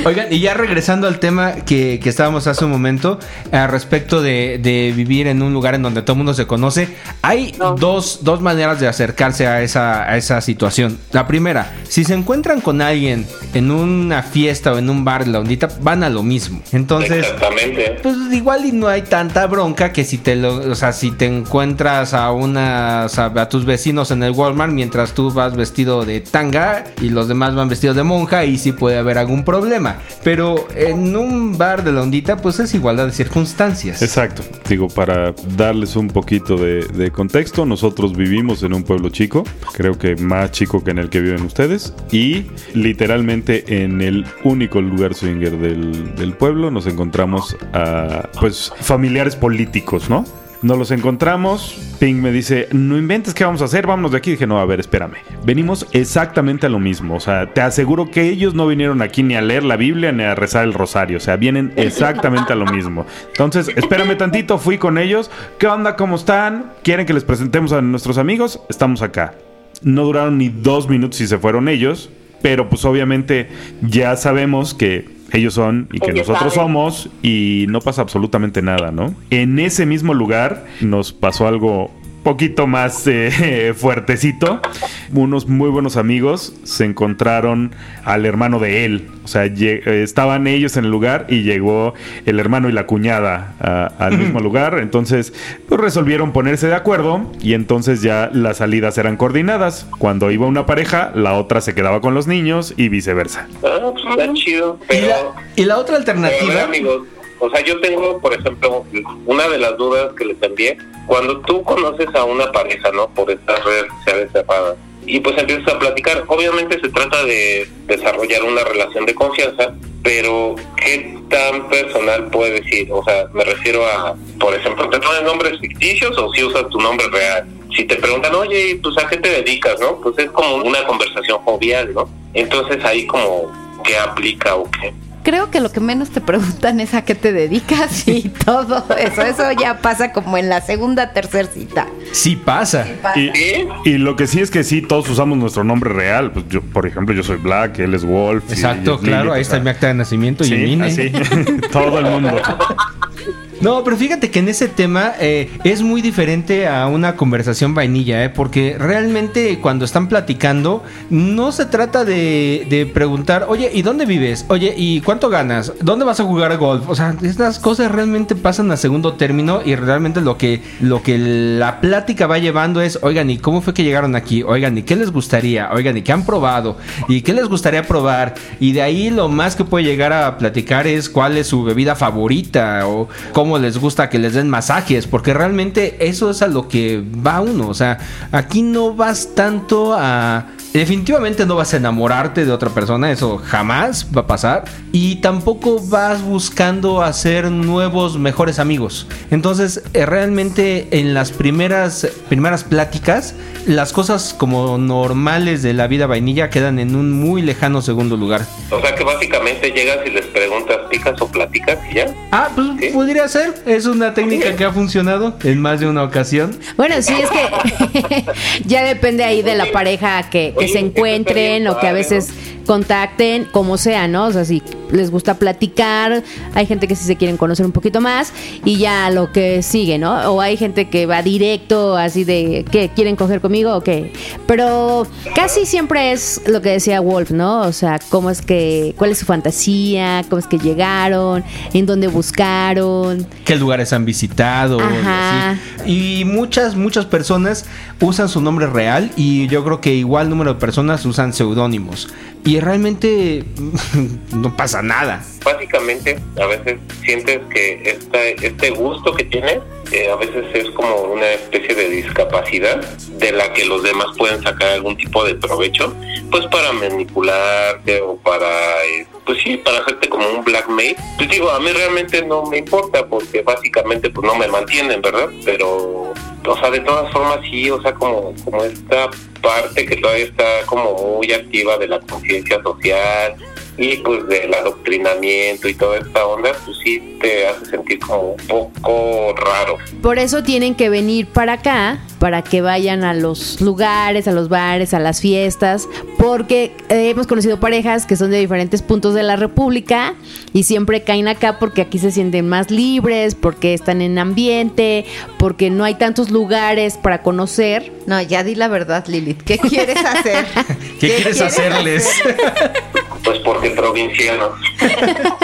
Oigan, y ya regresando al tema que, que estábamos hace un momento, al respecto de, de vivir en un lugar en donde todo el mundo se conoce, hay dos, dos maneras de acercarse a esa, a esa situación. La primera, si se encuentran con alguien en una fiesta o en un bar de la ondita, van a lo mismo. Entonces, Exactamente. pues igual y no hay tanta bronca que si te lo, o sea, si te encuentras a una o sea, a tus vecinos en el Walmart mientras tú vas vestido de tanga y los demás van vestidos de monja y sí puede haber algún problema. Pero en un bar de la ondita pues es igualdad de circunstancias. Exacto. Digo, para darles un poquito de, contexto, nosotros vivimos en un pueblo chico, creo que más chico que en el que viven ustedes, y literalmente en el único lugar swinger del, del pueblo nos encontramos a, pues, familiares políticos, ¿no? Nos los encontramos, Ping me dice, no inventes qué vamos a hacer, vámonos de aquí. Dije, no, a ver, espérame. Venimos exactamente a lo mismo. O sea, te aseguro que ellos no vinieron aquí ni a leer la Biblia ni a rezar el rosario. O sea, vienen exactamente a lo mismo. Entonces, espérame tantito, fui con ellos. ¿Qué onda? ¿Cómo están? ¿Quieren que les presentemos a nuestros amigos? Estamos acá. No duraron ni dos minutos y se fueron ellos. Pero pues obviamente ya sabemos que ellos son y que Ellos nosotros saben. somos y no pasa absolutamente nada, ¿no? En ese mismo lugar nos pasó algo poquito más eh, fuertecito. Unos muy buenos amigos se encontraron al hermano de él. O sea, eh, estaban ellos en el lugar y llegó el hermano y la cuñada a- al mismo lugar. Entonces, pues resolvieron ponerse de acuerdo y entonces ya las salidas eran coordinadas. Cuando iba una pareja, la otra se quedaba con los niños y viceversa. Ah, pues está chido. Y la, y la otra pero alternativa... amigos, o sea, yo tengo, por ejemplo, una de las dudas que les envié. Cuando tú conoces a una pareja, ¿no? Por estas redes sociales cerradas. Y pues empiezas a platicar. Obviamente se trata de desarrollar una relación de confianza, pero ¿qué tan personal puedes decir? O sea, me refiero a, por ejemplo, ¿te ponen nombres ficticios o si usas tu nombre real? Si te preguntan, oye, pues a qué te dedicas, ¿no? Pues es como una conversación jovial, ¿no? Entonces ahí como, ¿qué aplica o qué? Creo que lo que menos te preguntan es a qué te dedicas y todo eso. Eso ya pasa como en la segunda, tercera cita. Sí pasa. Y, ¿Sí? y lo que sí es que sí, todos usamos nuestro nombre real. Pues yo, por ejemplo, yo soy Black, él es Wolf. y Exacto, claro, ahí está mi acta de nacimiento y Sí, el INE. así. todo el mundo. No, pero fíjate que en ese tema eh, es muy diferente a una conversación vainilla, ¿eh? porque realmente cuando están platicando no se trata de, preguntar, oye, ¿y dónde vives? Oye, ¿y cuánto ganas? ¿Dónde vas a jugar golf? O sea, estas cosas realmente pasan a segundo término y realmente lo que, lo que la plática va llevando es, oigan, ¿y cómo fue que llegaron aquí? Oigan, ¿y qué les gustaría? Oigan, ¿y qué han probado? ¿Y qué les gustaría probar? Y de ahí lo más que puede llegar a platicar es cuál es su bebida favorita o cómo les gusta que les den masajes, porque realmente eso es a lo que va uno. O sea, aquí no vas tanto a... Definitivamente no vas a enamorarte de otra persona, eso jamás va a pasar. Y tampoco vas buscando hacer nuevos, mejores amigos. Entonces, eh, realmente en las primeras, primeras pláticas, las cosas como normales de la vida vainilla quedan en un muy lejano segundo lugar. O sea que básicamente llegas y les preguntas, ¿picas o platicas y ya? Ah, pues ¿Sí? podría ser. Es una técnica que ha funcionado en más de una ocasión. Bueno, sí, es que ya depende ahí de la pareja que, que Oye, se encuentren o que a veces contacten, como sea, ¿no? O sea, si les gusta platicar, hay gente que sí se quieren conocer un poquito más y ya lo que sigue, ¿no? O hay gente que va directo, así de, ¿qué? ¿Quieren coger conmigo o qué? Pero casi siempre es lo que decía Wolf, ¿no? O sea, cómo es que, cuál es su fantasía, cómo es que llegaron, en dónde buscaron. qué lugares han visitado. y Ajá. así. Y muchas, muchas personas usan su nombre real y yo creo que igual número de personas usan seudónimos. Y realmente no pasa nada. Básicamente, a veces sientes que esta, este gusto que tienes, eh, a veces es como una especie de discapacidad de la que los demás pueden sacar algún tipo de provecho, pues para manipularte o para, eh, pues sí, para hacerte como un blackmail. Pues digo, a mí realmente no me importa porque básicamente pues no me mantienen, ¿verdad? Pero, o sea, de todas formas sí, o sea, como, como esta parte que todavía está como muy activa de la conciencia social, y pues del adoctrinamiento y toda esta onda, pues sí te hace sentir como un poco raro. Por eso tienen que venir para acá, para que vayan a los lugares, a los bares, a las fiestas, porque eh, hemos conocido parejas que son de diferentes puntos de la República y siempre caen acá porque aquí se sienten más libres, porque están en ambiente, porque no hay tantos lugares para conocer. No, ya di la verdad, Lilith. ¿Qué quieres hacer? ¿Qué, quieres hacerles? Pues porque provincianos.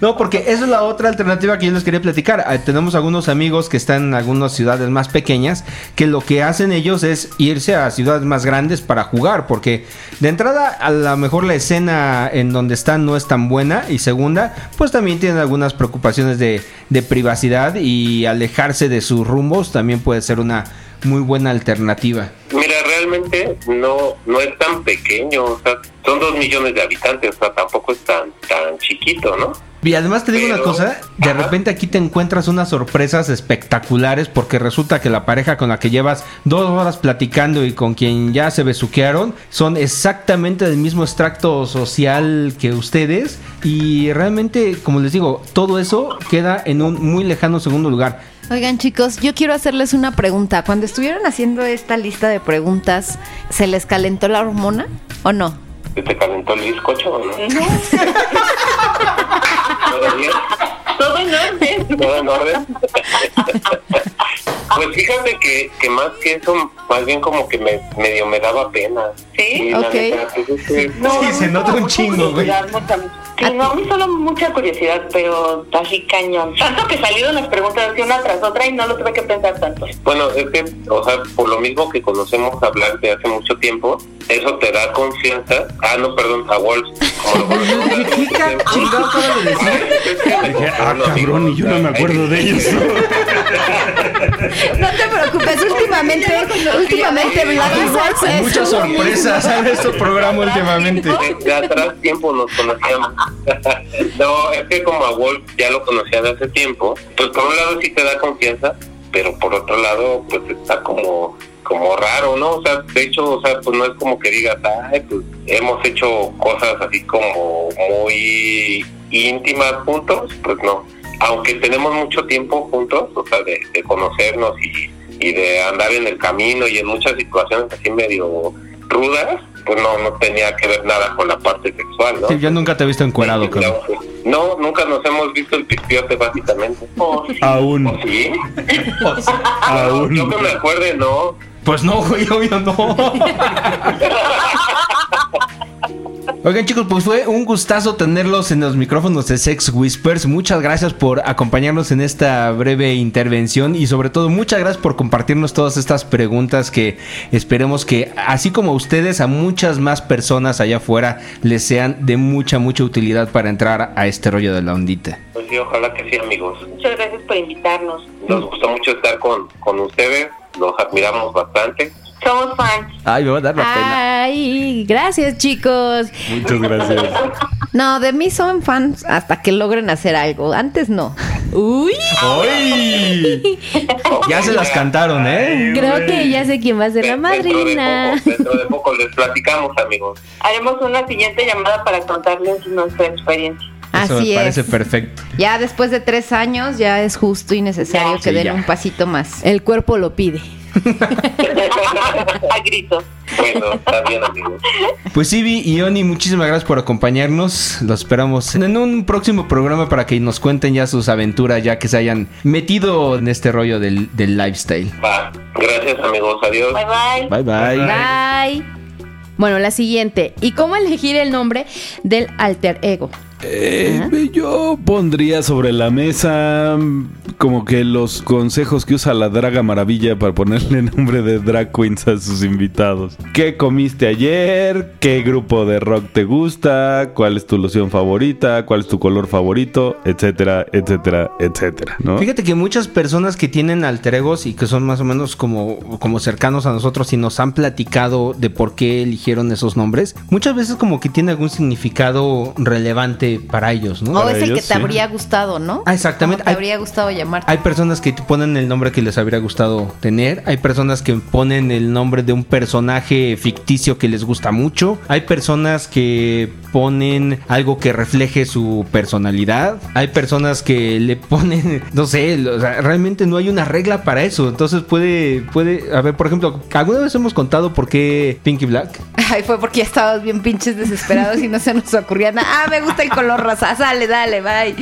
No, porque esa es la otra alternativa que yo les quería platicar. Ah, Tenemos algunos amigos que están en algunas ciudades más pequeñas que lo que hacen ellos es irse a ciudades más grandes para jugar, porque de entrada a lo mejor la escena en donde están no es tan buena y segunda, pues también tienen algunas preocupaciones de, de privacidad y alejarse de sus rumbos también puede ser una muy buena alternativa. Mira, realmente no no es tan pequeño, o sea, son dos millones de habitantes, o sea, tampoco es tan, tan chiquito, ¿no? Y además te digo una cosa, de Ajá. repente aquí te encuentras unas sorpresas espectaculares porque resulta que la pareja con la que llevas dos horas platicando y con quien ya se besuquearon son exactamente del mismo extracto social que ustedes y realmente, como les digo, todo eso queda en un muy lejano segundo lugar. Oigan chicos, yo quiero hacerles una pregunta. Cuando estuvieron haciendo esta lista de preguntas, ¿se les calentó la hormona o no? ¿Se te calentó el bizcocho o no? ¿Todo bien? Todo en orden. ¿Todo en orden? Pues fíjate que, que más que eso, más bien como que me medio me daba pena. ¿Sí? la Ok. neta, pues es que- No, Sí, se no, nota un chingo, güey. Sí, no, a mí solo mucha curiosidad, pero así cañón. Tanto que salieron las preguntas así una tras otra y no lo tuve que pensar tanto. Bueno, es que, o sea, por lo mismo que conocemos hablar de hace mucho tiempo, eso te da confianza. Ah, no, perdón, a Wolf. Como lo conocemos ¿Qué ca- chingado acabas de decir? Ah, cabrón, y yo no me acuerdo de ellos. No te preocupes, últimamente, últimamente Black Muchas sorpresas en este programa últimamente. De, de atrás tiempo nos conocíamos. no, es que como a Wolf ya lo conocía de hace tiempo, pues por un lado sí te da confianza, pero por otro lado pues está como como raro, ¿no? O sea, de hecho, o sea, pues no es como que digas, ay, pues hemos hecho cosas así como muy íntimas juntos, pues no. Aunque tenemos mucho tiempo juntos, o sea, de, de conocernos y, y de andar en el camino y en muchas situaciones así medio rudas, pues no, no tenía que ver nada con la parte sexual, ¿no? Sí, yo nunca te he visto encuerado, cabrón. No, nunca nos hemos visto el pispiote, básicamente. Oh, sí. Aún, ¿O sí? aún. Yo que me acuerde, no. Pues no, güey, obvio no. Oigan chicos, pues fue un gustazo tenerlos en los micrófonos de Sex Whispers. Muchas gracias por acompañarnos en esta breve intervención y sobre todo muchas gracias por compartirnos todas estas preguntas que esperemos que así como a ustedes, a muchas más personas allá afuera les sean de mucha, mucha utilidad para entrar a este rollo de la ondita. Pues sí, ojalá que sí, amigos. Muchas gracias por invitarnos. Nos gustó mucho estar con, con ustedes. Los admiramos bastante. Somos fans. Ay, me va a dar la pena. Ay, gracias chicos. Muchas gracias. No, de mí son fans hasta que logren hacer algo. Antes no. Uy, ¡Ay! Ya se las cantaron, ¿eh? creo que ya sé quién va a ser la Dentro de madrina. poco, dentro de poco les platicamos, amigos. Haremos una siguiente llamada para contarles nuestra experiencia. Eso Así me parece es. perfecto. Ya después de tres años ya es justo y necesario Ya. que Sí, den ya. un pasito más. El cuerpo lo pide. A grito. Bueno, está bien, amigos. Pues Ivy y Oni, muchísimas gracias por acompañarnos. Los esperamos en un próximo programa para que nos cuenten ya sus aventuras, ya que se hayan metido en este rollo del, del lifestyle. Va. Gracias, amigos. Adiós. Bye bye. Bye bye. Bye. Bueno, la siguiente. ¿Y cómo elegir el nombre del alter ego? Eh, yo pondría sobre la mesa como que los consejos que usa la Draga Maravilla para ponerle nombre de drag queens a sus invitados. ¿Qué comiste ayer? ¿Qué grupo de rock te gusta? ¿Cuál es tu loción favorita? ¿Cuál es tu color favorito? Etcétera, etcétera, etcétera, ¿no? Fíjate que muchas personas que tienen alter egos y que son más o menos como, como cercanos a nosotros y nos han platicado de por qué eligieron esos nombres, muchas veces como que tiene algún significado relevante para ellos, ¿no? O Para es el que te sí. habría gustado, ¿no? Ah, exactamente. Como te habría gustado Hay Hay personas que ponen el nombre que les habría gustado tener. Hay personas que ponen el nombre de un personaje ficticio que les gusta mucho. Hay personas que ponen algo que refleje su personalidad. Hay personas que le ponen, no sé, o sea, realmente no hay una regla para eso. Entonces puede, puede, a ver, por ejemplo, ¿alguna vez hemos contado por qué Pinky Black? Ay, fue porque ya estábamos bien pinches desesperados y no se nos ocurría nada. Ah, me gusta el color rosa. Sale, dale, bye.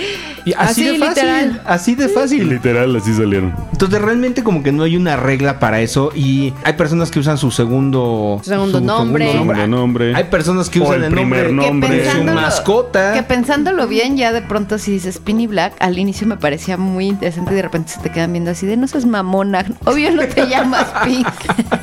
Y así, Así, de fácil, literal. así de fácil. Literal, así salieron. Entonces realmente como que no hay una regla para eso y hay personas que usan su segundo Su segundo nombre. Nombre, nombre. Hay personas que O usan el el, primer nombre, nombre. de su mascota. Que pensándolo bien, ya de pronto si dices Pinny Black, al inicio me parecía muy interesante y de repente se te quedan viendo así de no seas mamona, obvio no te llamas Pink.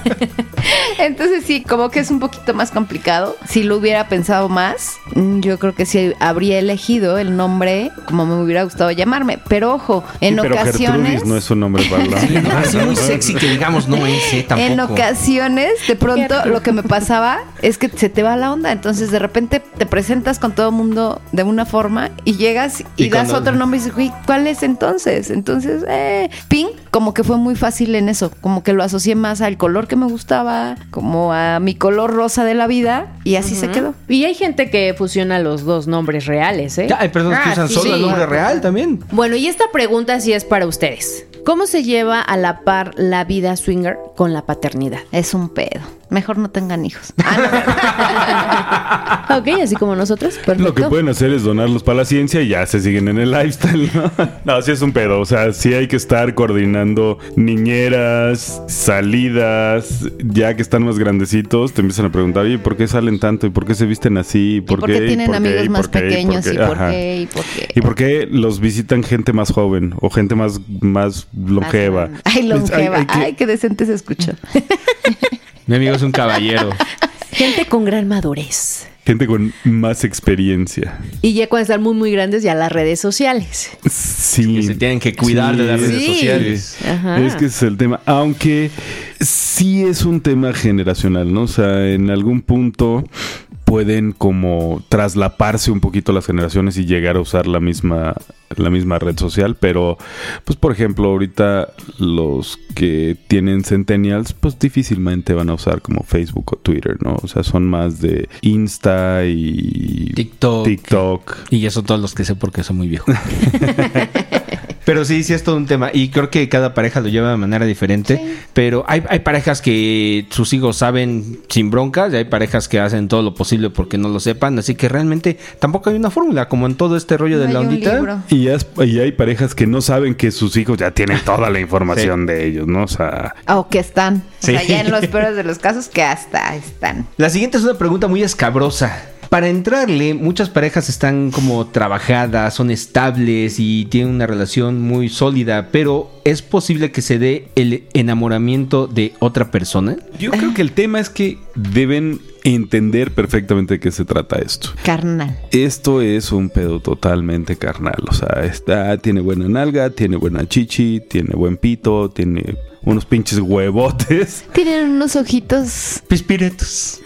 Entonces sí, como que es un poquito más complicado. Si lo hubiera pensado más, mm, yo creo que sí habría elegido el nombre como me hubiera gustado llamarme. Pero ojo, en Sí, pero ocasiones... Gertrudis no es un nombre para la... Así muy sexy que digamos no es, eh, tampoco. En ocasiones, de pronto, lo que me pasaba es que se te va la onda. Entonces, de repente te presentas con todo el mundo de una forma y llegas y, Y das cuando- otro nombre y dices, güey, ¿cuál es entonces? Entonces, eh, Pink, como que fue muy fácil en eso. Como que lo asocié más al color que me gustaba, como a mi color rosa de la vida y así se quedó. Y hay gente que fusiona los dos nombres reales, ¿eh? Ya, hay personas que Ah, usan sí, solo el nombre real también. Bueno, y esta pregunta sí es para ustedes. ¿Cómo se lleva a la par la vida swinger con la paternidad? Es un pedo. Mejor no tengan hijos. Ah, Ok, así como nosotros. Perfecto. Lo que pueden hacer es donarlos para la ciencia y ya se siguen en el lifestyle, ¿no? No, sí es un pedo. O sea, sí hay que estar coordinando niñeras, salidas. Ya que están más grandecitos, te empiezan a preguntar, ¿y por qué salen tanto? ¿Y por qué se visten así? ¿Y por qué tienen por qué? amigos ¿Y más por qué? ¿Y pequeños? ¿Y por qué? ¿Y por qué? ¿Y por qué los visitan gente más joven o gente más, más longeva? Ay, Pues, longeva. que- Ay, qué decente se escuchó. Mi amigo es un caballero. Gente con gran madurez. Gente con más experiencia. Y ya cuando están muy, muy grandes, ya las redes sociales. Sí. Que se tienen que cuidar de las redes Sí. sociales. Ajá. Es que ese es el tema. Aunque sí es un tema generacional, ¿no? O sea, en algún punto pueden como traslaparse un poquito las generaciones y llegar a usar la misma la misma red social, pero pues por ejemplo, ahorita los que tienen centennials pues difícilmente van a usar como Facebook o Twitter, ¿no? O sea, son más de Insta y TikTok. TikTok. Y eso todos los que sé porque soy muy viejo. Pero sí, sí es todo un tema. Y creo que cada pareja lo lleva de manera diferente. Pero hay, hay parejas que sus hijos saben sin broncas. Y hay parejas que hacen todo lo posible porque no lo sepan. Así que realmente tampoco hay una fórmula. Como en todo este rollo No de la ondita. Y, has- y hay parejas que no saben que sus hijos ya tienen toda la información de ellos, ¿no? O sea, O que están. O sea, Sí. ya en los peores de los casos que hasta están. La siguiente es una pregunta muy escabrosa. Para entrarle, muchas parejas están como trabajadas, son estables y tienen una relación muy sólida, pero ¿es posible que se dé el enamoramiento de otra persona? Yo creo que el tema es que deben entender perfectamente de qué se trata esto. Carnal. Esto es un pedo totalmente carnal. O sea, está, tiene buena nalga, tiene buena chichi, tiene buen pito, tiene unos pinches huevotes. Tienen unos ojitos Pispiretos.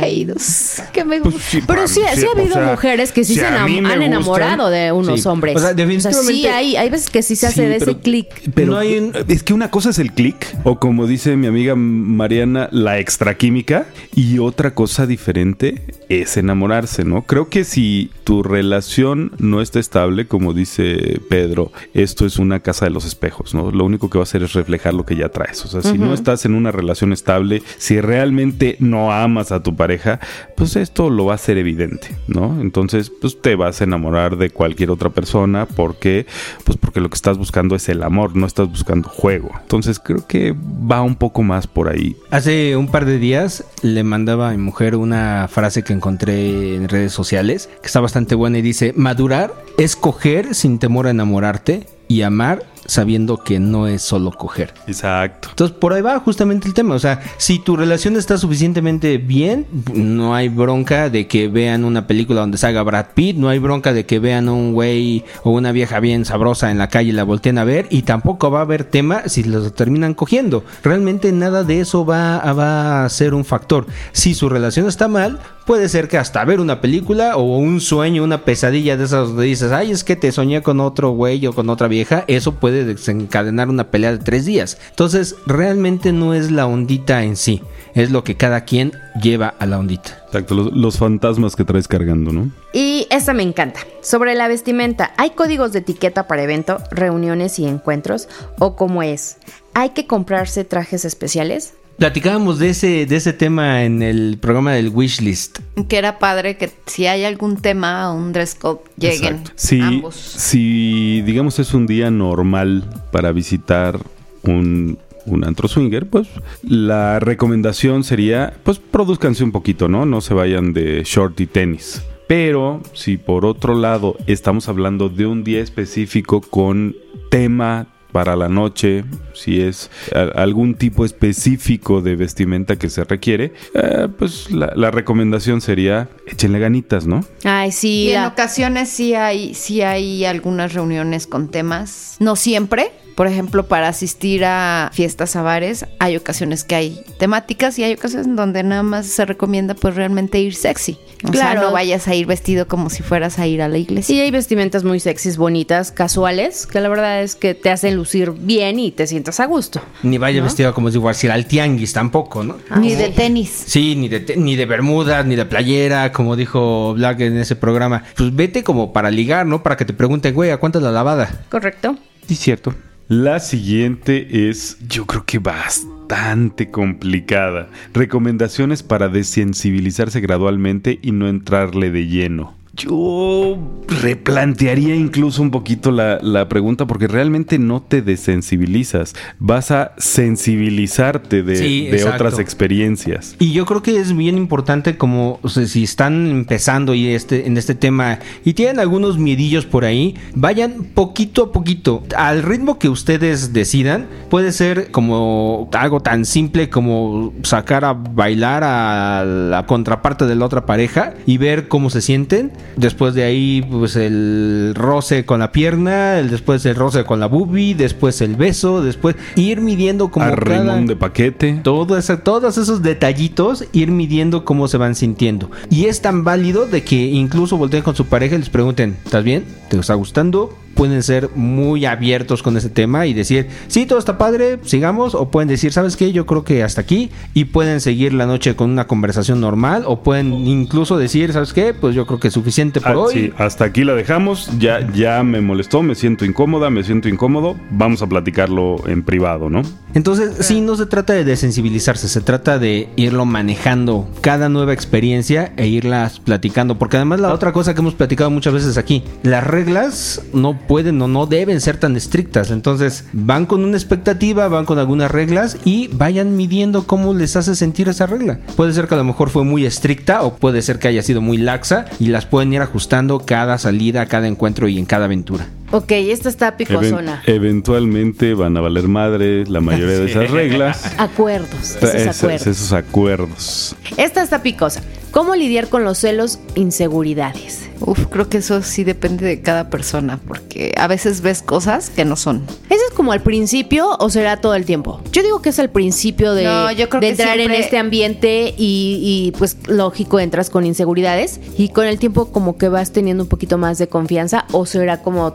Caídos. Que me Pues gustan. sí, Pero sí, sí ha o habido sea, mujeres que sí si se enam- han enamorado gustan- de unos Sí. hombres. O sea, sí definitivamente- hay, hay veces que sí se hace Sí, de pero- ese clic. Pero No hay un- es que una cosa es el click, o como dice mi amiga Mariana, la extraquímica, y otra cosa diferente es enamorarse, ¿no? Creo que si tu relación no está estable, como dice Pedro, esto es una casa de los espejos, ¿no? Lo único que va a hacer es reflejar lo que ya traes. O sea, si no estás en una relación estable, si realmente no amas a tu pareja, pues esto lo va a hacer evidente, ¿no? Entonces, pues te vas a enamorar de cualquier otra persona porque, pues porque lo que estás buscando es el amor, no estás buscando juego. Entonces, creo que va un poco más por ahí. Hace un par de días le mandaba a mi mujer una frase que encontré en redes sociales, que está bastante buena y dice, madurar es coger sin temor a enamorarte y amar sabiendo que no es solo coger. Exacto. Entonces por ahí va justamente el tema. O sea, si tu relación está suficientemente bien, no hay bronca de que vean una película donde salga Brad Pitt, no hay bronca de que vean un güey o una vieja bien sabrosa en la calle y la volteen a ver, y tampoco va a haber tema si los terminan cogiendo. Realmente nada de eso va, a- va a ser un factor. Si su relación está mal, puede ser que hasta ver una película o un sueño, una pesadilla de esas donde dices, ay, es que te soñé con otro güey o con otra vieja, eso puede desencadenar una pelea de tres días. Entonces, realmente no es la ondita en sí, es lo que cada quien lleva a la ondita. Exacto, los, los fantasmas que traes cargando, ¿no? Y esta me encanta. Sobre la vestimenta, ¿hay códigos de etiqueta para evento, reuniones y encuentros? ¿O cómo es? ¿Hay que comprarse trajes especiales? Platicábamos de ese, de ese tema en el programa del Wishlist. Que era padre que si hay algún tema, un dress code, lleguen. Si, ambos. si, digamos, es un día normal para visitar un, un antro swinger, pues la recomendación sería, pues produzcanse un poquito, ¿no? No se vayan de short y tenis. Pero si por otro lado estamos hablando de un día específico con tema para la noche, si es algún tipo específico de vestimenta que se requiere, eh, pues la, la recomendación sería échenle ganitas, ¿no? Ay, sí. Y en la- ocasiones sí hay, sí hay algunas reuniones con temas, no siempre. Por ejemplo, para asistir a fiestas a bares, hay ocasiones que hay temáticas y hay ocasiones en donde nada más se recomienda pues realmente ir sexy. O Claro. sea, no vayas a ir vestido como si fueras a ir a la iglesia. Sí, hay vestimentas muy sexys, bonitas, casuales, que la verdad es que te hacen lucir bien y te sientas a gusto. Ni vaya vestido como si fuera al tianguis tampoco, ¿no? Ni de tenis. Sí, ni de, te- ni de bermudas, ni de playera, como dijo Black en ese programa. Pues vete como para ligar, ¿no? Para que te pregunten, güey, ¿a cuánto es la lavada? ¿Correcto? Sí, cierto. La siguiente es, yo creo que bastante complicada. Recomendaciones para desensibilizarse gradualmente y no entrarle de lleno. Yo replantearía incluso un poquito la, la pregunta porque realmente no te desensibilizas. Vas a sensibilizarte de, Sí, de otras experiencias. Y yo creo que es bien importante como o sea, si están empezando y este, en este tema y tienen algunos miedillos por ahí, vayan poquito a poquito. Al ritmo que ustedes decidan, puede ser como algo tan simple como sacar a bailar a la contraparte de la otra pareja y ver cómo se sienten. Después de ahí, pues el roce con la pierna, el, después el roce con la boobie, después el beso, después ir midiendo como cada- de paquete. todo todos esos detallitos, ir midiendo cómo se van sintiendo. Y es tan válido de que incluso volteen con su pareja y les pregunten, ¿estás bien? ¿Te está gustando? Pueden ser muy abiertos con ese tema y decir, sí, todo está padre, sigamos. O pueden decir, ¿sabes qué? Yo creo que hasta aquí. Y pueden seguir la noche con una conversación normal. O pueden incluso decir, ¿sabes qué? Pues yo creo que es suficiente por Ah, hoy. sí, hasta aquí la dejamos. Ya, ya me molestó, me siento incómoda, me siento incómodo. Vamos a platicarlo en privado, ¿no? Entonces, sí, no se trata de desensibilizarse, se trata de irlo manejando cada nueva experiencia e irlas platicando. Porque además la otra cosa que hemos platicado muchas veces aquí, las reglas no pueden o no deben ser tan estrictas. Entonces, van con una expectativa, van con algunas reglas y vayan midiendo cómo les hace sentir esa regla. Puede ser que a lo mejor fue muy estricta o puede ser que haya sido muy laxa y las pueden ir ajustando cada salida, cada encuentro y en cada aventura. Ok, esta está Even- picosona. eventualmente van a valer madre la mayoría de esas reglas. Acuerdos, esos acuerdos. esos acuerdos. Esta está picosa. ¿Cómo lidiar con los celos, inseguridades? Uf, creo que eso sí depende de cada persona, porque a veces ves cosas que no son. ¿Ese es como al principio o será todo el tiempo? Yo digo que es al principio de, No, yo creo de que entrar en este ambiente y, y, pues lógico entras con inseguridades y con el tiempo como que vas teniendo un poquito más de confianza o será como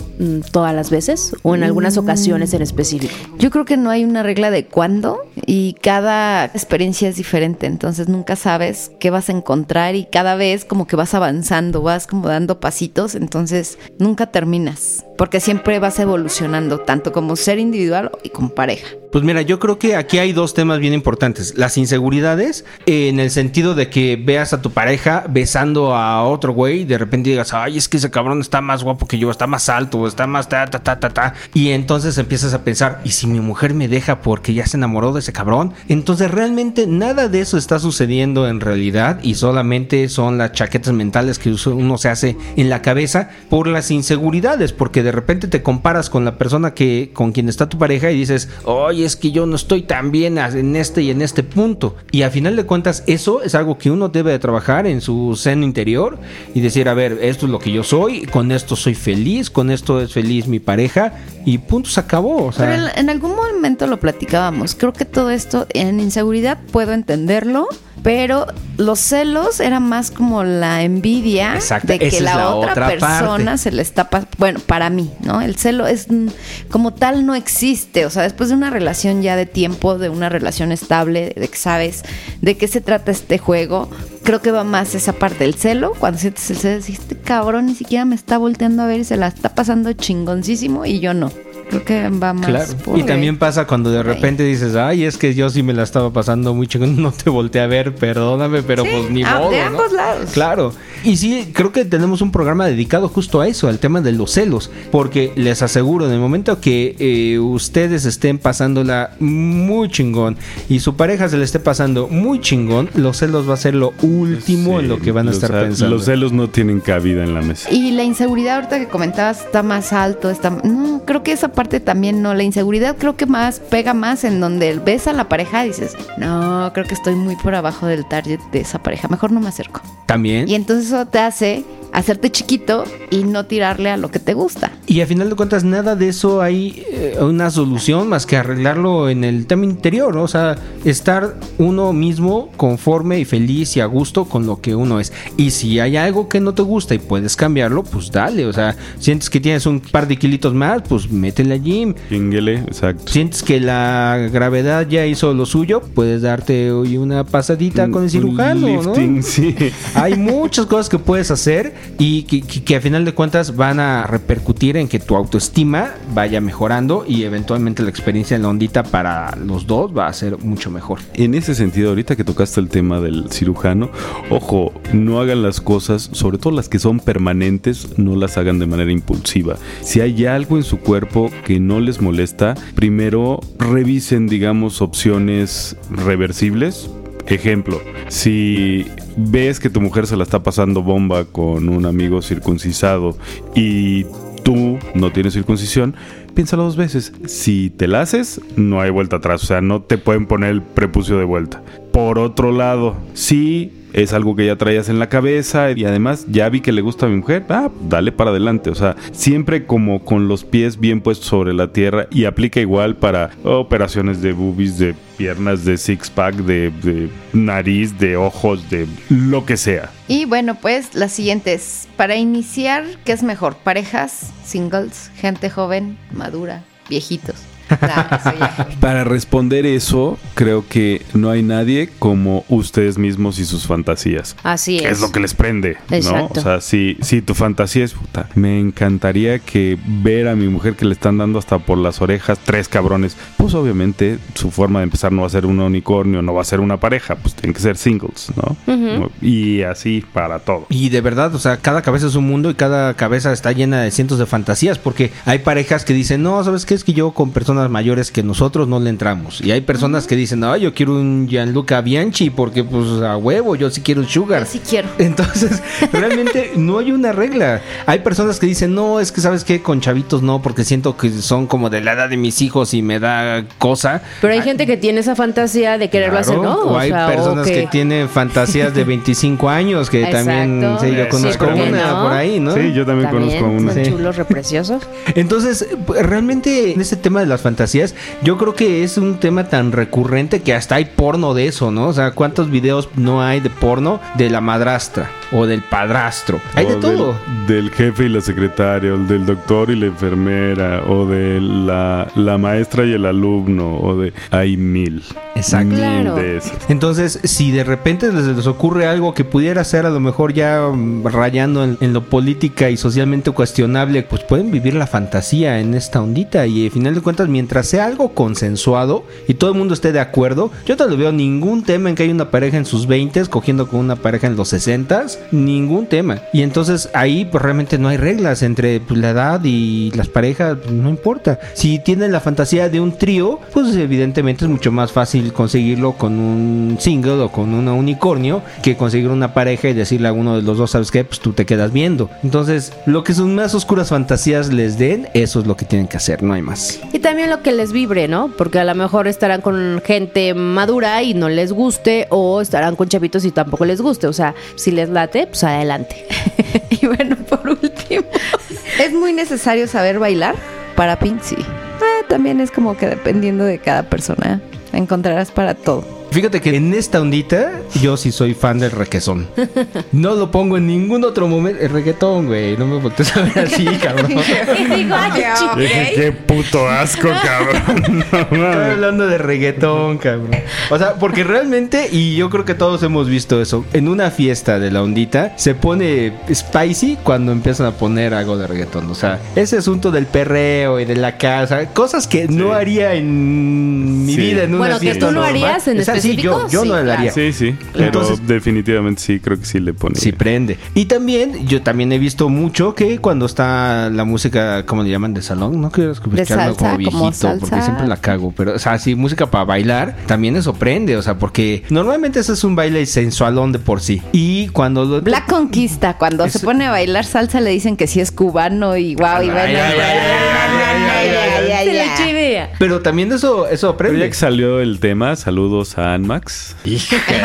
todas las veces o en algunas ocasiones en específico. Yo creo que no hay una regla de cuándo y cada experiencia es diferente, entonces nunca sabes qué vas a encontrar y cada vez como que vas avanzando, vas como dando pasitos, entonces nunca terminas, porque siempre vas evolucionando, tanto como ser individual y como pareja. Pues mira, yo creo que aquí hay dos temas bien importantes. Las inseguridades, eh, en el sentido de que veas a tu pareja besando a otro güey y de repente digas, ay, es que ese cabrón está más guapo que yo, está más alto, está más ta, ta, ta, ta, ta. Y entonces empiezas a pensar, ¿y si mi mujer me deja porque ya se enamoró de ese cabrón? Entonces realmente nada de eso está sucediendo en realidad y solamente son las chaquetas mentales que uno se hace en la cabeza por las inseguridades, porque de repente te comparas con la persona que con quien está tu pareja y dices, oye, es que yo no estoy tan bien en este y en este punto. Y a final de cuentas, eso es algo que uno debe de trabajar en su seno interior y decir, a ver, esto es lo que yo soy, con esto soy feliz, con esto es feliz mi pareja y punto, se acabó. Pero en algún momento lo platicábamos, creo que todo esto en inseguridad puedo entenderlo Pero los celos era más como la envidia Exacto, de que la, la otra, otra persona parte. se le está pas- bueno, para mí, ¿no? El celo es como tal no existe, o sea, después de una relación ya de tiempo, de una relación estable, de que sabes de qué se trata este juego, creo que va más esa parte del celo, cuando sientes el celo, dices, este cabrón ni siquiera me está volteando a ver y se la está pasando chingoncísimo y yo no. Creo que va más Claro. por- Y también pasa cuando de repente dices, ay, es que yo sí me la estaba pasando muy chingón, no te volteé a ver, perdóname, pero Sí, pues ni ah, modo. de ¿no? ambos lados. Claro. Y sí, creo que tenemos un programa dedicado justo a eso, al tema de los celos. Porque les aseguro, en el momento que eh, ustedes estén pasándola muy chingón y su pareja se le esté pasando muy chingón, los celos va a ser lo último en lo que van a estar pensando. Los celos no tienen cabida en la mesa. Y la inseguridad ahorita que comentabas está más alto, está no, creo que esa parte también no, la inseguridad creo que más pega más en donde ves a la pareja y dices, "No, creo que estoy muy por abajo del target de esa pareja, mejor no me acerco." También. Y entonces eso te hace hacerte chiquito y no tirarle a lo que te gusta. Y a final de cuentas, nada de eso hay eh, una solución más que arreglarlo en el tema interior, ¿no? O sea, estar uno mismo conforme y feliz y a gusto con lo que uno es. Y si hay algo que no te gusta y puedes cambiarlo, pues dale. O sea, sientes que tienes un par de kilitos más, pues métele al gym. Chinguele, exacto. Sientes que la gravedad ya hizo lo suyo, puedes darte hoy una pasadita con el Un cirujano, ¿no? sí. Hay muchas cosas que puedes hacer y que, a final de cuentas van a repercutir en que tu autoestima vaya mejorando y eventualmente la experiencia en la ondita para los dos va a ser mucho mejor. En ese sentido, ahorita que tocaste el tema del cirujano, ojo, no hagan las cosas, sobre todo las que son permanentes, no las hagan de manera impulsiva. Si hay algo en su cuerpo que no les molesta, primero revisen, digamos, opciones reversibles. Ejemplo, si ves que tu mujer se la está pasando bomba con un amigo circuncisado y tú no tienes circuncisión, piénsalo dos veces. Si te la haces, no hay vuelta atrás. O sea, no te pueden poner el prepucio de vuelta. Por otro lado, si es algo que ya traías en la cabeza y además ya vi que le gusta a mi mujer, ah, dale para adelante. O sea, siempre como con los pies bien puestos sobre la tierra y aplica igual para operaciones de boobies, de piernas, de six pack, de, de nariz, de ojos, de lo que sea. Y bueno, pues la siguiente es, para iniciar, ¿qué es mejor? ¿Parejas, singles, gente joven, madura, viejitos? Nah, eso ya. Para responder eso, creo que no hay nadie como ustedes mismos y sus fantasías. Así ¿Qué es. es lo que les prende? ¿no? Exacto. O sea, si, si tu fantasía es puta, me encantaría que ver a mi mujer que le están dando hasta por las orejas tres cabrones. Pues obviamente su forma de empezar no va a ser un unicornio, no va a ser una pareja, pues tienen que ser singles, ¿no? Y así para todo. Y de verdad, o sea, cada cabeza es un mundo y cada cabeza está llena de cientos de fantasías, porque hay parejas que dicen, no, ¿sabes qué? Es que yo con personas mayores que nosotros no le entramos. Y hay personas que dicen, no, yo quiero un Gianluca Bianchi porque pues a huevo, yo sí quiero un sugar. Yo sí quiero. Entonces, realmente no hay una regla. Hay personas que dicen, no, es que sabes qué, con chavitos no, porque siento que son como de la edad de mis hijos y me da cosa. Pero hay gente que tiene esa fantasía de quererlo hacer, ¿no? O hay sea, personas que tienen fantasías de 25 años, que también, sí, yo conozco Sí, ¿por qué una no? por ahí, ¿no? Sí, yo también, También conozco una. son Sí. chulos, repreciosos. Entonces, realmente en este tema de las fantasías, yo creo que es un tema tan recurrente que hasta hay porno de eso, ¿no? O sea, ¿cuántos videos no hay de porno de la madrastra o del padrastro? Hay de todo. Del, del jefe y la secretaria, o del doctor y la enfermera, o de la, la maestra y el alumno, o de... Hay mil. Exacto. Mil Claro. de esas. Entonces, si de repente les, les ocurre algo que pudiera ser a lo mejor ya mm, rayando en, en lo política y socialmente cuestionable, pues pueden vivir la fantasía en esta ondita y al final de cuentas, mientras sea algo consensuado y todo el mundo esté de acuerdo, yo no le veo ningún tema en que hay una pareja en sus 20 cogiendo con una pareja en los 60 ningún tema. Y entonces ahí pues realmente no hay reglas entre pues, la edad y las parejas, pues, no importa. Si tienen la fantasía de un trío, pues evidentemente es mucho más fácil conseguirlo con un single o con una unicornio que conseguir una pareja y decirle a uno de los dos, ¿sabes qué? Pues tú te quedas viendo. Entonces, lo que sus más oscuras fantasías les den, eso es lo que tienen que hacer, no hay más. Y también lo que les vibre, ¿no? Porque a lo mejor estarán con gente madura y no les guste, o estarán con chavitos y tampoco les guste. O sea, si les late, pues adelante. Y bueno, por último, ¿es muy necesario saber bailar para Pink? Sí. Eh, también es como que dependiendo de cada persona, encontrarás para todo. Fíjate que en esta ondita yo sí soy fan del requesón. No lo pongo en ningún otro momento. El reggaetón, güey. No me voltees a ver así, cabrón. Dije, qué puto asco, cabrón. No Estoy hablando de reggaetón, cabrón. O sea, porque realmente, y yo creo que todos hemos visto eso, en una fiesta de la ondita se pone spicy cuando empiezan a poner algo de reggaetón. O sea, ese asunto del perreo y de la casa, cosas que no haría en mi Sí. vida en una Bueno, que fiesta tú no normal. harías en O sea, sí, yo, yo sí, no lo claro. haría. Sí, sí. Pero Entonces- definitivamente sí, creo que sí le pone. Sí prende. Y también, yo también he visto mucho que cuando está la música, ¿cómo le llaman? De salón, no quiero escucharlo salsa, como como viejito, salsa. porque siempre la cago. Pero, o sea, sí, música para bailar, también eso prende, o sea, porque normalmente ese es un baile sensualón de por sí. Y cuando lo... Black Conquista, cuando se Eso- pone a bailar salsa le dicen que sí es cubano y wow, y Ay, bueno, ay, ay, ay, ay, ay, ay, Se Pero también eso, eso Pero ya aprende. que salió el tema, saludos a Anmax.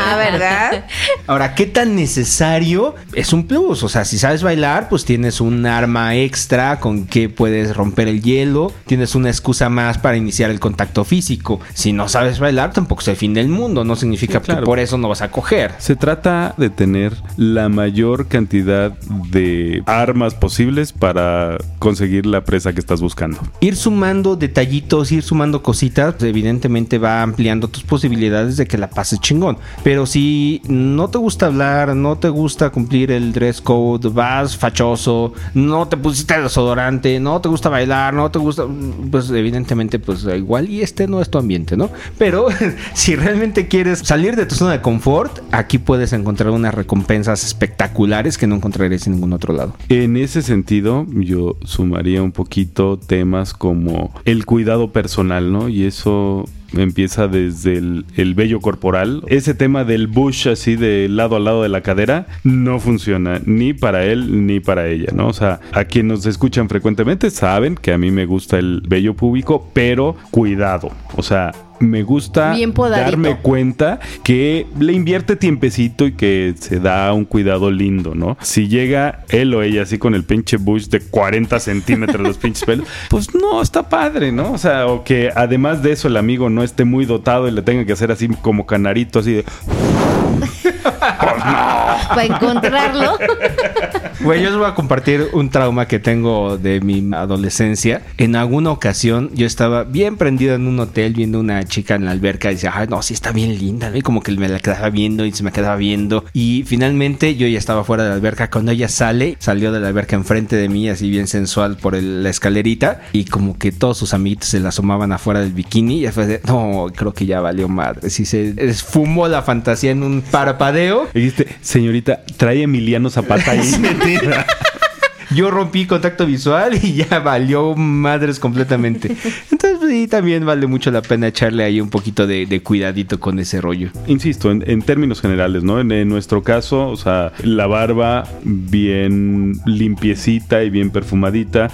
Ah, ¿verdad? Ahora, ¿qué tan necesario? Es un plus. O sea, si sabes bailar, pues tienes un arma extra con que puedes romper el hielo. Tienes una excusa más para iniciar el contacto físico. Si no sabes bailar, tampoco es el fin del mundo. No significa Sí, claro. que por eso no vas a coger. Se trata de tener la mayor cantidad de armas posibles para conseguir la presa que estás buscando. Ir sumando detallitos, ir sumando cositas, pues, evidentemente va ampliando tus posibilidades de que la pases chingón. Pero si no te gusta hablar, no te gusta cumplir el dress code, vas fachoso, no te pusiste desodorante, no te gusta bailar, no te gusta, pues evidentemente pues igual y este no es tu ambiente, ¿no? Pero si realmente quieres salir de tu zona de confort, aquí puedes encontrar unas recompensas espectaculares que no encontrarías en ningún otro lado. En ese sentido, yo sumaría un poquito temas como el cuidado personal, ¿no? Y eso empieza desde el, el vello corporal. Ese tema del bush así de lado a lado de la cadera no funciona ni para él ni para ella, ¿no? O sea, a quienes nos escuchan frecuentemente saben que a mí me gusta el vello púbico, pero cuidado. O sea, me gusta Bien darme cuenta que le invierte tiempecito y que se da un cuidado lindo, ¿no? Si llega él o ella así con el pinche bush de 40 centímetros los pinches pelos, pues no, está padre, ¿no? O sea, o que además de eso el amigo no esté muy dotado y le tenga que hacer así como canarito, así de... Para encontrarlo. Güey, yo les voy a compartir un trauma que tengo de mi adolescencia. En alguna ocasión yo estaba bien prendido en un hotel viendo una chica en la alberca y decía, ay, no, sí está bien linda, ¿no? Y como que me la quedaba viendo y se me quedaba viendo. Y finalmente yo ya estaba fuera de la alberca. Cuando ella sale, salió de la alberca enfrente de mí, así bien sensual por el- la escalerita. Y como que todos sus amiguitos se la asomaban afuera del bikini. Y fue de, no, creo que ya valió madre. Si se esfumó la fantasía en un parpadeo. Y dijiste, señorita, trae Emiliano Zapata ahí metida. Yo rompí contacto visual y ya valió madres completamente. Sí, también vale mucho la pena echarle ahí un poquito de, de cuidadito con ese rollo. Insisto, en, en términos generales, ¿no? En, en nuestro caso, o sea, la barba bien limpiecita y bien perfumadita.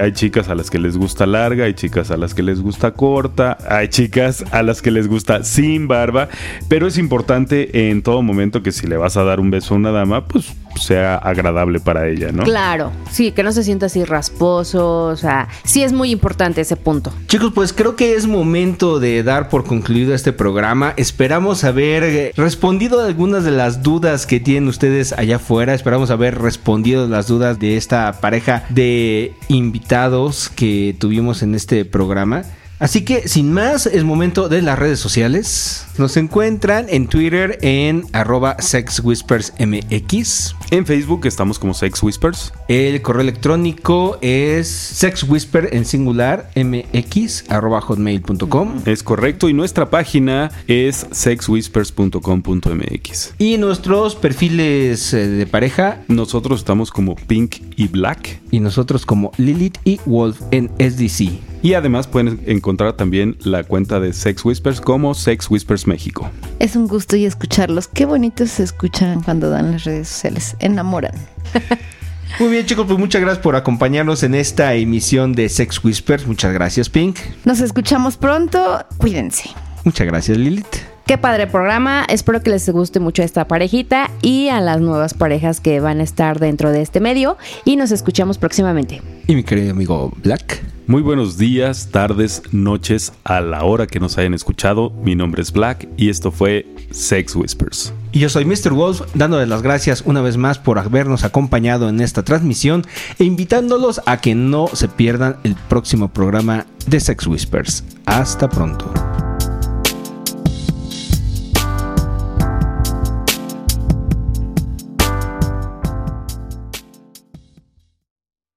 Hay chicas a las que les gusta larga, hay chicas a las que les gusta corta, hay chicas a las que les gusta sin barba, pero es importante en todo momento que si le vas a dar un beso a una dama, pues sea agradable para ella, ¿no? Claro, sí, que no se sienta así rasposo, o sea, sí es muy importante ese punto. Chicos, pues creo que es momento de dar por concluido este programa. Esperamos haber respondido a algunas de las dudas que tienen ustedes allá afuera. Esperamos haber respondido las dudas de esta pareja de invitados que tuvimos en este programa. Así que sin más, es momento de las redes sociales. Nos encuentran en Twitter en arroba sexwhispersmx. En Facebook estamos como Sex Whispers. El correo electrónico es sexwhisper en singular mx arroba hotmail.com. Es correcto. Y nuestra página es sexwhispers.com.mx. Y nuestros perfiles eh, de pareja Nosotros estamos como Pink y Black. y nosotros como Lilith y Wolf en SDC. Y además pueden encontrar también la cuenta de Sex Whispers como Sex Whispers México. Es un gusto y escucharlos. Qué bonitos se escuchan cuando dan las redes sociales. Enamoran. Muy bien chicos, pues muchas gracias por acompañarnos en esta emisión de Sex Whispers. Muchas gracias Pink. Nos escuchamos pronto. Cuídense. Muchas gracias Lilith. Qué padre programa, espero que les guste mucho esta parejita y a las nuevas parejas que van a estar dentro de este medio y nos escuchamos próximamente. Y mi querido amigo Black. Muy buenos días, tardes, noches, a la hora que nos hayan escuchado. Mi nombre es Black y esto fue Sex Whispers. Y yo soy Mr. Wolf, dándoles las gracias una vez más por habernos acompañado en esta transmisión e invitándolos a que no se pierdan el próximo programa de Sex Whispers. Hasta pronto.